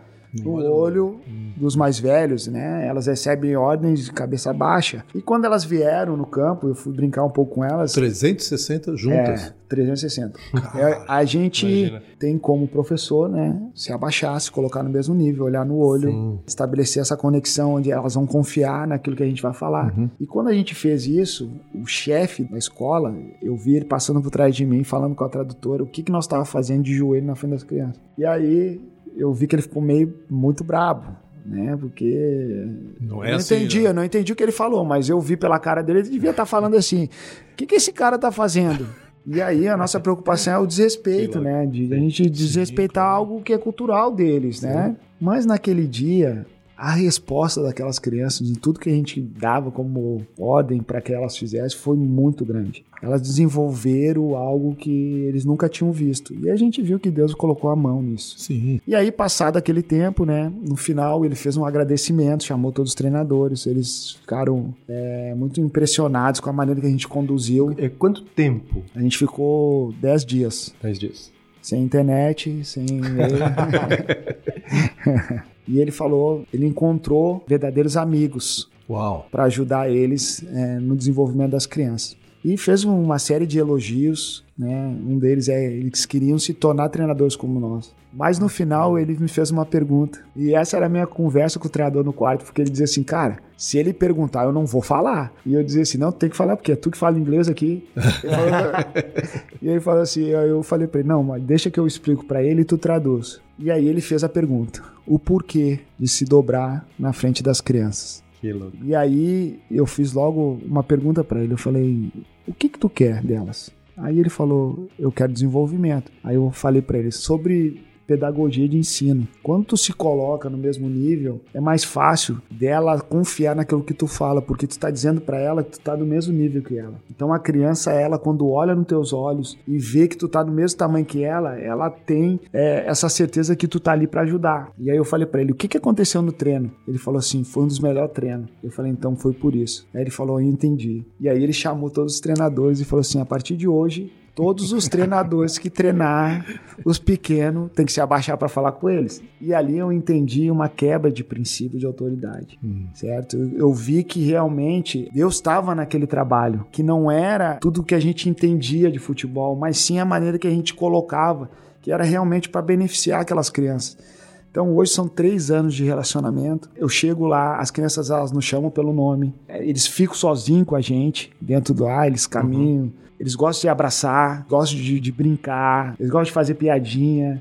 no olho dos mais velhos, né? Elas recebem ordens de cabeça baixa. E quando elas vieram no campo, eu fui brincar um pouco com elas. 360 juntas. É, 360. É, a gente Imagina. tem como professor, né, se abaixar, se colocar no mesmo nível, olhar no olho, Sim. estabelecer essa conexão onde elas vão confiar naquilo que a gente vai falar. E quando a gente fez isso, o chefe da escola, eu vi ele passando por trás de mim, falando com a tradutora, o que, que nós estávamos fazendo de joelho na frente das crianças. E aí eu vi que ele ficou meio muito brabo. Né, porque Não é não assim. entendi, né? eu não entendi o que ele falou, mas eu vi pela cara dele, ele devia estar falando assim: o que, que esse cara tá fazendo? E aí a nossa preocupação é o desrespeito, né? De a gente desrespeitar algo que é cultural deles, né? Mas naquele dia, a resposta daquelas crianças, em tudo que a gente dava como ordem para que elas fizessem, foi muito grande. Elas desenvolveram algo que eles nunca tinham visto. E a gente viu que Deus colocou a mão nisso. Sim. E aí, passado aquele tempo, né? No final, ele fez um agradecimento, chamou todos os treinadores. Eles ficaram é, muito impressionados com a maneira que a gente conduziu. É, quanto tempo? A gente ficou 10 dias Dez dias. sem internet, sem e-mail. e ele falou, ele encontrou verdadeiros amigos para ajudar eles é, no desenvolvimento das crianças. E fez uma série de elogios, né? Um deles é eles queriam se tornar treinadores como nós. Mas no final ele me fez uma pergunta. E essa era a minha conversa com o treinador no quarto, porque ele dizia assim, cara, se ele perguntar, eu não vou falar. E eu dizia assim, não, tem que falar, porque é tu que fala inglês aqui. E ele falou assim, aí eu falei pra ele, não, mas deixa que eu explico pra ele e tu traduz. E aí ele fez a pergunta, o porquê de se dobrar na frente das crianças. E aí eu fiz logo uma pergunta pra ele. Eu falei: "O que que tu quer delas?" Aí ele falou: "Eu quero desenvolvimento". Aí eu falei pra ele sobre pedagogia de ensino. Quando tu se coloca no mesmo nível, é mais fácil dela confiar naquilo que tu fala, porque tu tá dizendo pra ela que tu tá no mesmo nível que ela. Então a criança, ela quando olha nos teus olhos e vê que tu tá do mesmo tamanho que ela, ela tem é, essa certeza que tu tá ali pra ajudar. E aí eu falei pra ele: "O que que aconteceu no treino?" Ele falou assim: "Foi um dos melhores treinos". Eu falei: "Então foi por isso". Aí ele falou: "Eu entendi". E aí ele chamou todos os treinadores e falou assim: "A partir de hoje, Todos os treinadores que treinar os pequenos tem que se abaixar para falar com eles. E ali eu entendi uma quebra de princípio de autoridade, certo? Eu, vi que realmente Deus estava naquele trabalho, que não era tudo que a gente entendia de futebol, mas sim a maneira que a gente colocava, que era realmente para beneficiar aquelas crianças. Então hoje são três anos de relacionamento. Eu chego lá, as crianças elas nos chamam pelo nome. É, Eles ficam sozinhos com a gente dentro do ar, eles caminham. Eles gostam de abraçar, gostam de, de brincar, eles gostam de fazer piadinha.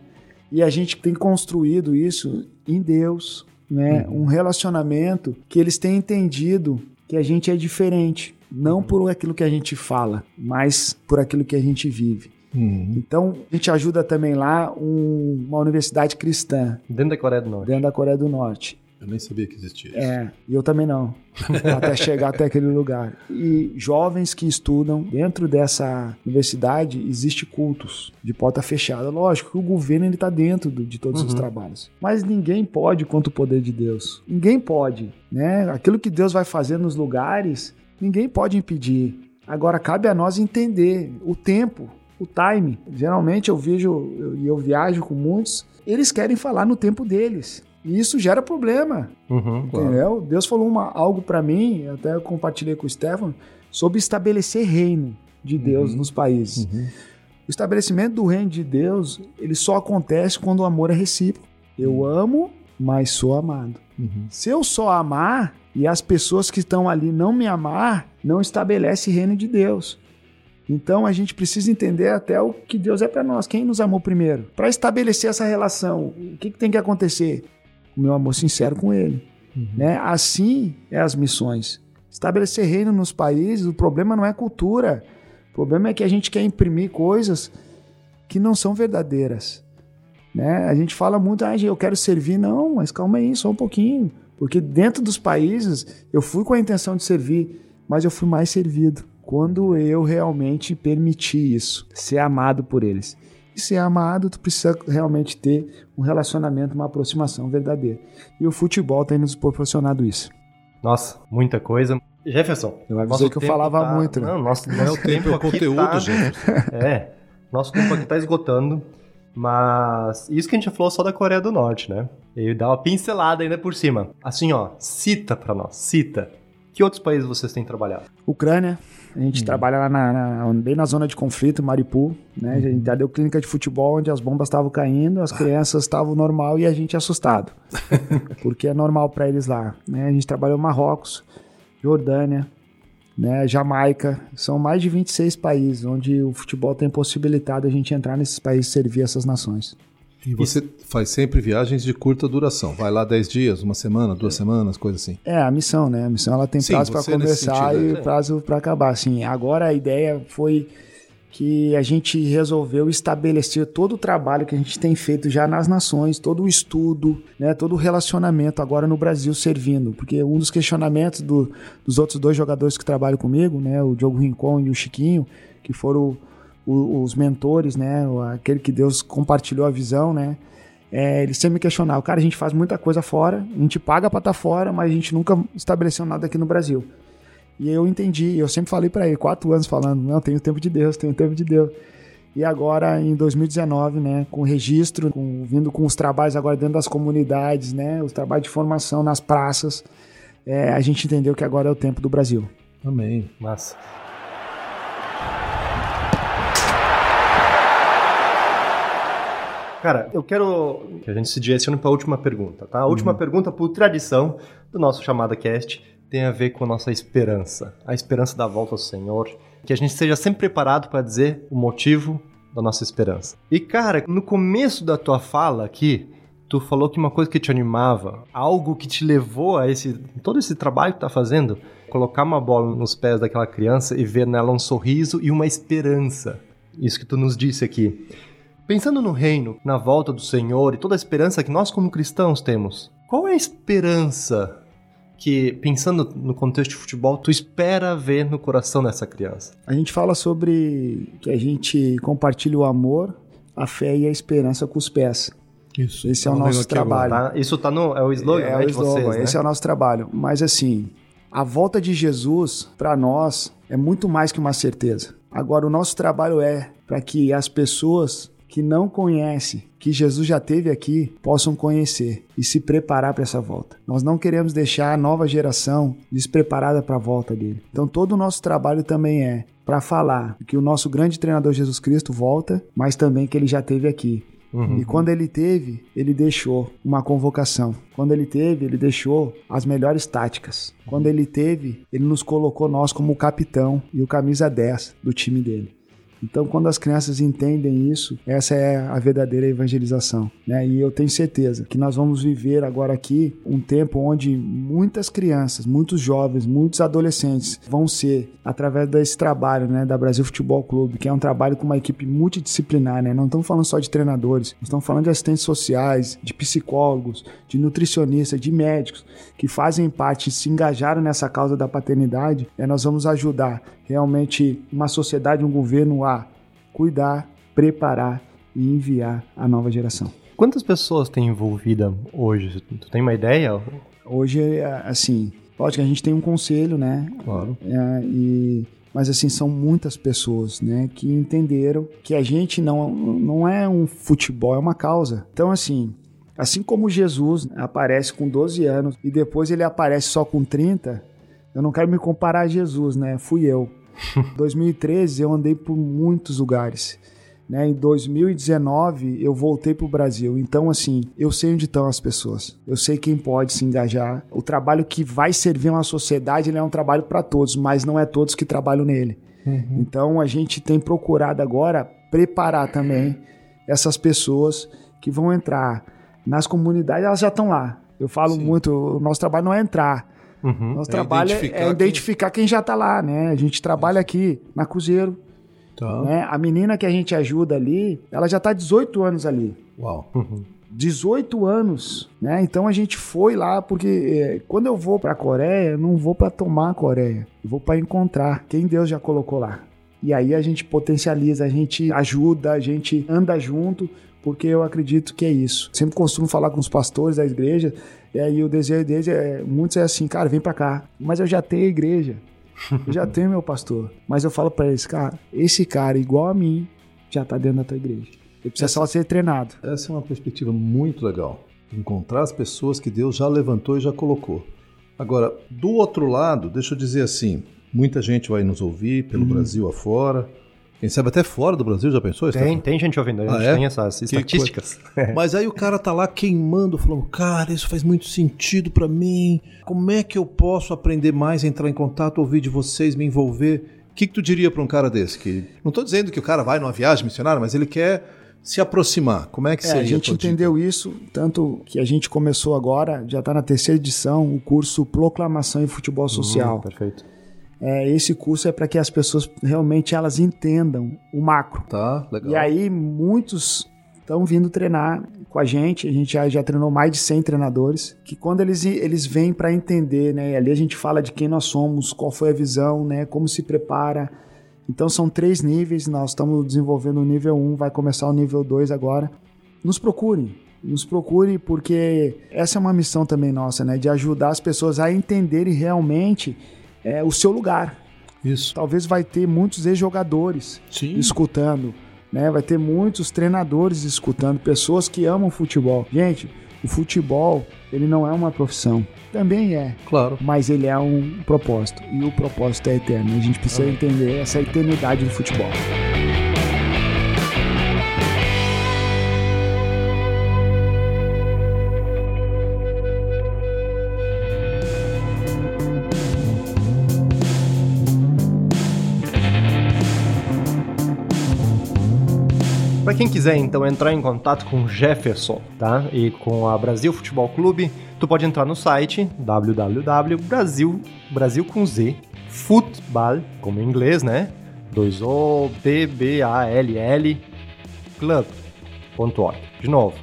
E a gente tem construído isso em Deus, né? Um relacionamento que eles têm entendido que a gente é diferente, não por aquilo que a gente fala, mas por aquilo que a gente vive. Uhum. Então, a gente ajuda também lá um- uma universidade cristã Dentro da Coreia do Norte. dentro da Coreia do Norte. Eu nem sabia que existia isso. É, e eu também não. até chegar até aquele lugar. E jovens que estudam dentro dessa universidade, existe cultos de porta fechada. Lógico que o governo ele está dentro de todos os trabalhos. Mas ninguém pode quanto o poder de Deus. Ninguém pode, né? Aquilo que Deus vai fazer nos lugares, ninguém pode impedir. Agora cabe a nós entender o tempo, o time. Geralmente eu vejo eu- e eu viajo com muitos, eles querem falar no tempo deles. E isso gera problema. Uhum. Entendeu? Deus falou uma, algo pra mim, até eu compartilhei com o Stefano, sobre estabelecer reino de Deus nos países. O estabelecimento do reino de Deus, ele só acontece quando o amor é recíproco. Eu amo, mas sou amado. Se eu só amar e as pessoas que estão ali não me amar, não estabelece reino de Deus. Então a gente precisa entender até o que Deus é para nós, quem nos amou primeiro. Para estabelecer essa relação, o que, que tem que acontecer? O meu amor sincero com Ele. Né? Assim é as missões. Estabelecer reino nos países, o problema não é cultura. O problema é que a gente quer imprimir coisas que não são verdadeiras. Né? A gente fala muito, ah, eu quero servir. Não, mas calma aí, só um pouquinho. Porque dentro dos países, eu fui com a intenção de servir, mas eu fui mais servido quando eu realmente permiti isso, ser amado por eles. E ser amado, tu precisa realmente ter um relacionamento, uma aproximação verdadeira. E o futebol tem nos proporcionado isso. Nossa, muita coisa. Jefferson. Eu avisei que eu falava tá- muito, né? Não, nosso, Não é o tempo, é o conteúdo, tá- gente. É. Nosso tempo aqui tá esgotando. Mas isso que a gente já falou só da Coreia do Norte, né? E dá uma pincelada ainda por cima. Assim, ó, cita pra nós, cita. Que outros países vocês têm trabalhado? Ucrânia. A gente Hum. trabalha lá na, na- bem na zona de conflito, Mariupol, né? A Uhum. gente já deu clínica de futebol onde as bombas estavam caindo, as crianças estavam normal e a gente assustado. porque é normal para eles lá, né? A gente trabalhou em Marrocos, Jordânia, né, Jamaica, são mais de 26 países onde o futebol tem possibilitado a gente entrar nesses países e servir essas nações. E você faz sempre viagens de curta duração. Vai lá 10 dias, uma semana, duas semanas, coisa assim. É, a missão, né? A missão ela tem Sim, prazo para começar sentido, e é. prazo para acabar. Assim, agora a ideia foi que a gente resolveu estabelecer todo o trabalho que a gente tem feito já nas nações, todo o estudo, né, todo o relacionamento agora no Brasil servindo, porque um dos questionamentos do- dos outros dois jogadores que trabalham comigo, né, o Diogo Rincon e o Chiquinho, que foram o- os mentores, né, o- aquele que Deus compartilhou a visão, né, é, eles sempre me questionavam, cara, a gente faz muita coisa fora, a gente paga pra estar fora, mas a gente nunca estabeleceu nada aqui no Brasil. E eu entendi, eu sempre falei pra ele, quatro anos falando, não, tenho tempo de Deus, tenho tempo de Deus. E agora, em 2019, né, com registro, com- vindo com os trabalhos agora dentro das comunidades, né, os trabalhos de formação nas praças, é, a gente entendeu que agora é o tempo do Brasil. Amém. Massa. Cara, eu quero que a gente se direcione para a última pergunta, tá? A última pergunta, por tradição do nosso Chamada Cast, tem a ver com a nossa esperança. A esperança da volta ao Senhor. Que a gente esteja sempre preparado para dizer o motivo da nossa esperança. E, cara, no começo da tua fala aqui, tu falou que uma coisa que te animava, algo que te levou a esse todo esse trabalho que tá fazendo, colocar uma bola nos pés daquela criança e ver nela um sorriso e uma esperança. Isso que tu nos disse aqui. Pensando no reino, na volta do Senhor e toda a esperança que nós como cristãos temos, qual é a esperança que, pensando no contexto de futebol, tu espera ver no coração dessa criança? A gente fala sobre que a gente compartilha o amor, a fé e a esperança com os pés. Isso. Esse é o Tava nosso trabalho. Tá? Isso tá no é o slogan, é né, o de slogan, vocês, né? esse é o nosso trabalho. Mas assim, a volta de Jesus para nós é muito mais que uma certeza. Agora o nosso trabalho é para que as pessoas que não conhecem que Jesus já teve aqui possam conhecer e se preparar para essa volta. Nós não queremos deixar a nova geração despreparada para a volta dele. Então todo o nosso trabalho também é para falar que o nosso grande treinador Jesus Cristo volta, mas também que ele já teve aqui. E quando ele teve, ele deixou uma convocação. Quando ele teve, ele deixou as melhores táticas. Quando ele teve, ele nos colocou nós como o capitão e o camisa 10 do time dele. Então, quando as crianças entendem isso, essa é a verdadeira evangelização. Né? E eu tenho certeza que nós vamos viver agora aqui um tempo onde muitas crianças, muitos jovens, muitos adolescentes vão ser, através desse trabalho né, da Brasil Futebol Clube, que é um trabalho com uma equipe multidisciplinar, né? não estamos falando só de treinadores, estamos falando de assistentes sociais, de psicólogos, de nutricionistas, de médicos, que fazem parte, se engajaram nessa causa da paternidade, é, nós vamos ajudar realmente uma sociedade, um governo a cuidar, preparar e enviar a nova geração. Quantas pessoas tem envolvida hoje? Tu tem uma ideia? Hoje, é, assim, lógico que a gente tem um conselho, né? Claro. É, e, mas assim, são muitas pessoas, né, que entenderam que a gente não, não é um futebol, é uma causa. Então, assim, assim como Jesus aparece com 12 anos e depois ele aparece só com 30, eu não quero me comparar a Jesus, né? Fui eu. 2013 eu andei por muitos lugares. Né? Em 2019 eu voltei para o Brasil. Então, assim, eu sei onde estão as pessoas. Eu sei quem pode se engajar. O trabalho que vai servir uma sociedade é um trabalho para todos, mas não é todos que trabalham nele. Então, a gente tem procurado agora preparar também essas pessoas que vão entrar nas comunidades. Elas já estão lá. Eu falo Sim. muito, o nosso trabalho não é entrar. Uhum. Nosso É trabalho identificar é quem- identificar quem já está lá, né? A gente trabalha aqui na Cruzeiro, Tá. né? A menina que a gente ajuda ali, ela já está 18 anos ali. Uau. 18 anos, né? Então a gente foi lá porque é, quando eu vou para a Coreia, eu não vou para tomar a Coreia, eu vou para encontrar quem Deus já colocou lá. E aí a gente potencializa, a gente ajuda, a gente anda junto, porque eu acredito que é isso. Sempre costumo falar com os pastores da igreja, e aí o desejo deles é, muitos é assim, cara, vem para cá. Mas eu já tenho a igreja. Eu já tenho meu pastor. Mas eu falo para eles, cara, esse cara igual a mim já tá dentro da tua igreja. Ele precisa só ser treinado. Essa é uma perspectiva muito legal. Encontrar as pessoas que Deus já levantou e já colocou. Agora, do outro lado, deixa eu dizer assim: muita gente vai nos ouvir pelo Brasil afora. Quem sabe até fora do Brasil, já pensou? Tem, tem gente ouvindo, a gente Ah, é? tem essas estatísticas. Mas aí o cara tá lá queimando, falando, cara, isso faz muito sentido pra mim. Como é que eu posso aprender mais, entrar em contato, ouvir de vocês, me envolver? O que, que tu diria pra um cara desse? Que não tô dizendo que o cara vai numa viagem missionária, mas ele quer se aproximar. Como é que É, seria? a gente tua dica? entendeu isso, tanto que a gente começou agora, já está na terceira edição, o curso Proclamação em Futebol Social. Perfeito. É, esse curso é para que as pessoas realmente elas entendam o macro. Tá, legal. E aí muitos estão vindo treinar com a gente, a gente já, já treinou mais de 100 treinadores, que quando eles, eles vêm para entender, né, e ali a gente fala de quem nós somos, qual foi a visão, né, como se prepara. Então são três níveis, nós estamos desenvolvendo o nível 1, vai começar o nível 2 agora. Nos procurem, nos procure porque essa é uma missão também nossa, né, de ajudar as pessoas a entenderem realmente é, o seu lugar. Isso. Talvez vai ter muitos ex-jogadores escutando, né? Vai ter muitos treinadores escutando, pessoas que amam futebol. Gente, o futebol, ele não é uma profissão. Também é, Claro. mas ele é um propósito. E o propósito é eterno. A gente precisa entender essa eternidade do futebol. Quem quiser então entrar em contato com Jefferson, tá? E com a Brasil Futebol Clube, tu pode entrar no site www.brasil Brasil com Z futebol, como em inglês, né? 2 O B B A L L club.org. De novo,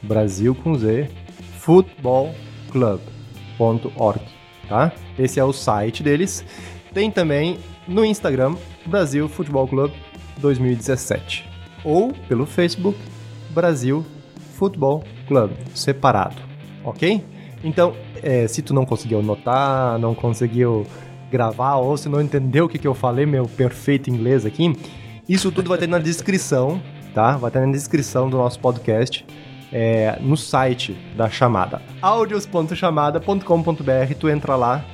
Brasil com Z futbolclub.org, tá? Esse é o site deles. Tem também no Instagram Brasil Futebol Club 2017 ou pelo Facebook Brasil Futebol Club, separado, ok? Então, é, se tu não conseguiu notar, não conseguiu gravar, ou se não entendeu o que, que eu falei, meu perfeito inglês aqui, isso tudo vai ter na descrição, tá? Vai ter na descrição do nosso podcast, é, no site da chamada, audios.chamada.com.br, tu entra lá,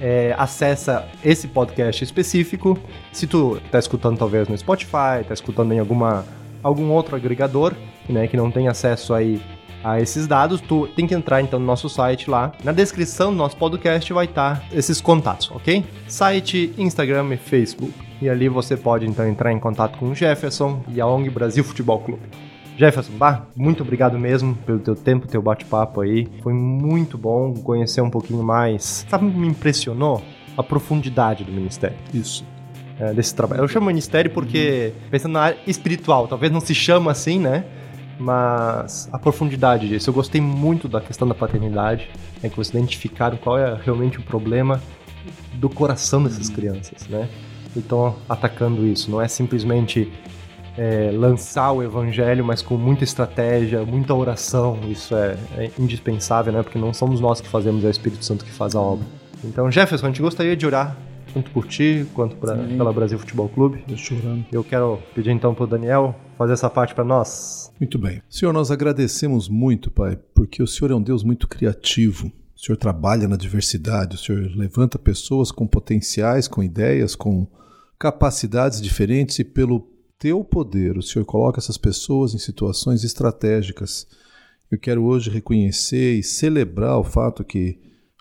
é, acessa esse podcast específico. Se tu tá escutando talvez no Spotify, tá escutando em alguma, algum outro agregador, né, que não tem acesso aí a esses dados, tu tem que entrar então no nosso site lá. Na descrição do nosso podcast vai estar esses contatos, ok? Site, Instagram e Facebook. E ali você pode então entrar em contato com o Jefferson e a ONG Brasil Futebol Clube. Jefferson, bah, muito obrigado mesmo pelo teu tempo, teu bate-papo aí. Foi muito bom conhecer um pouquinho mais. Sabe o que me impressionou? A profundidade do ministério. Isso. é, desse trabalho. Eu chamo ministério porque, pensando na área espiritual, talvez não se chama assim, né? Mas a profundidade disso. Eu gostei muito da questão da paternidade, né, que vocês identificaram qual é realmente o problema do coração dessas crianças, né? Então, atacando isso. Não é simplesmente é, lançar o evangelho, mas com muita estratégia, muita oração. Isso é, é indispensável, né? Porque não somos nós que fazemos, é o Espírito Santo que faz a obra. Então, Jefferson, a gente gostaria de orar tanto por ti quanto pra, pela Brasil Futebol Clube. Tô chorando. Eu quero pedir então pro Daniel fazer essa parte para nós. Muito bem. Senhor, nós agradecemos muito, Pai, porque o Senhor é um Deus muito criativo. O Senhor trabalha na diversidade, o Senhor levanta pessoas com potenciais, com ideias, com capacidades diferentes e pelo teu poder, o Senhor coloca essas pessoas em situações estratégicas. Eu quero hoje reconhecer e celebrar o fato que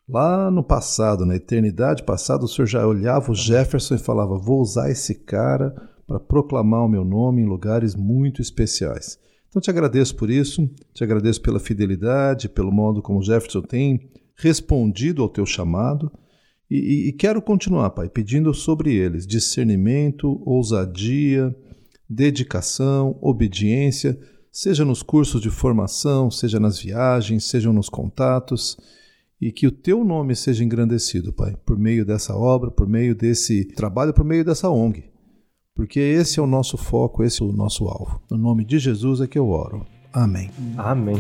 lá no passado, na eternidade passada, o Senhor já olhava o Jefferson e falava: "Vou usar esse cara para proclamar o meu nome em lugares muito especiais". Então te agradeço por isso, te agradeço pela fidelidade, pelo modo como o Jefferson tem respondido ao teu chamado. E, e, e quero continuar, Pai, pedindo sobre eles discernimento, ousadia, dedicação, obediência, seja nos cursos de formação, seja nas viagens, sejam nos contatos, e que o teu nome seja engrandecido, Pai, por meio dessa obra, por meio desse trabalho, por meio dessa ONG. Porque esse é o nosso foco, esse é o nosso alvo. No nome de Jesus é que eu oro. Amém. Amém.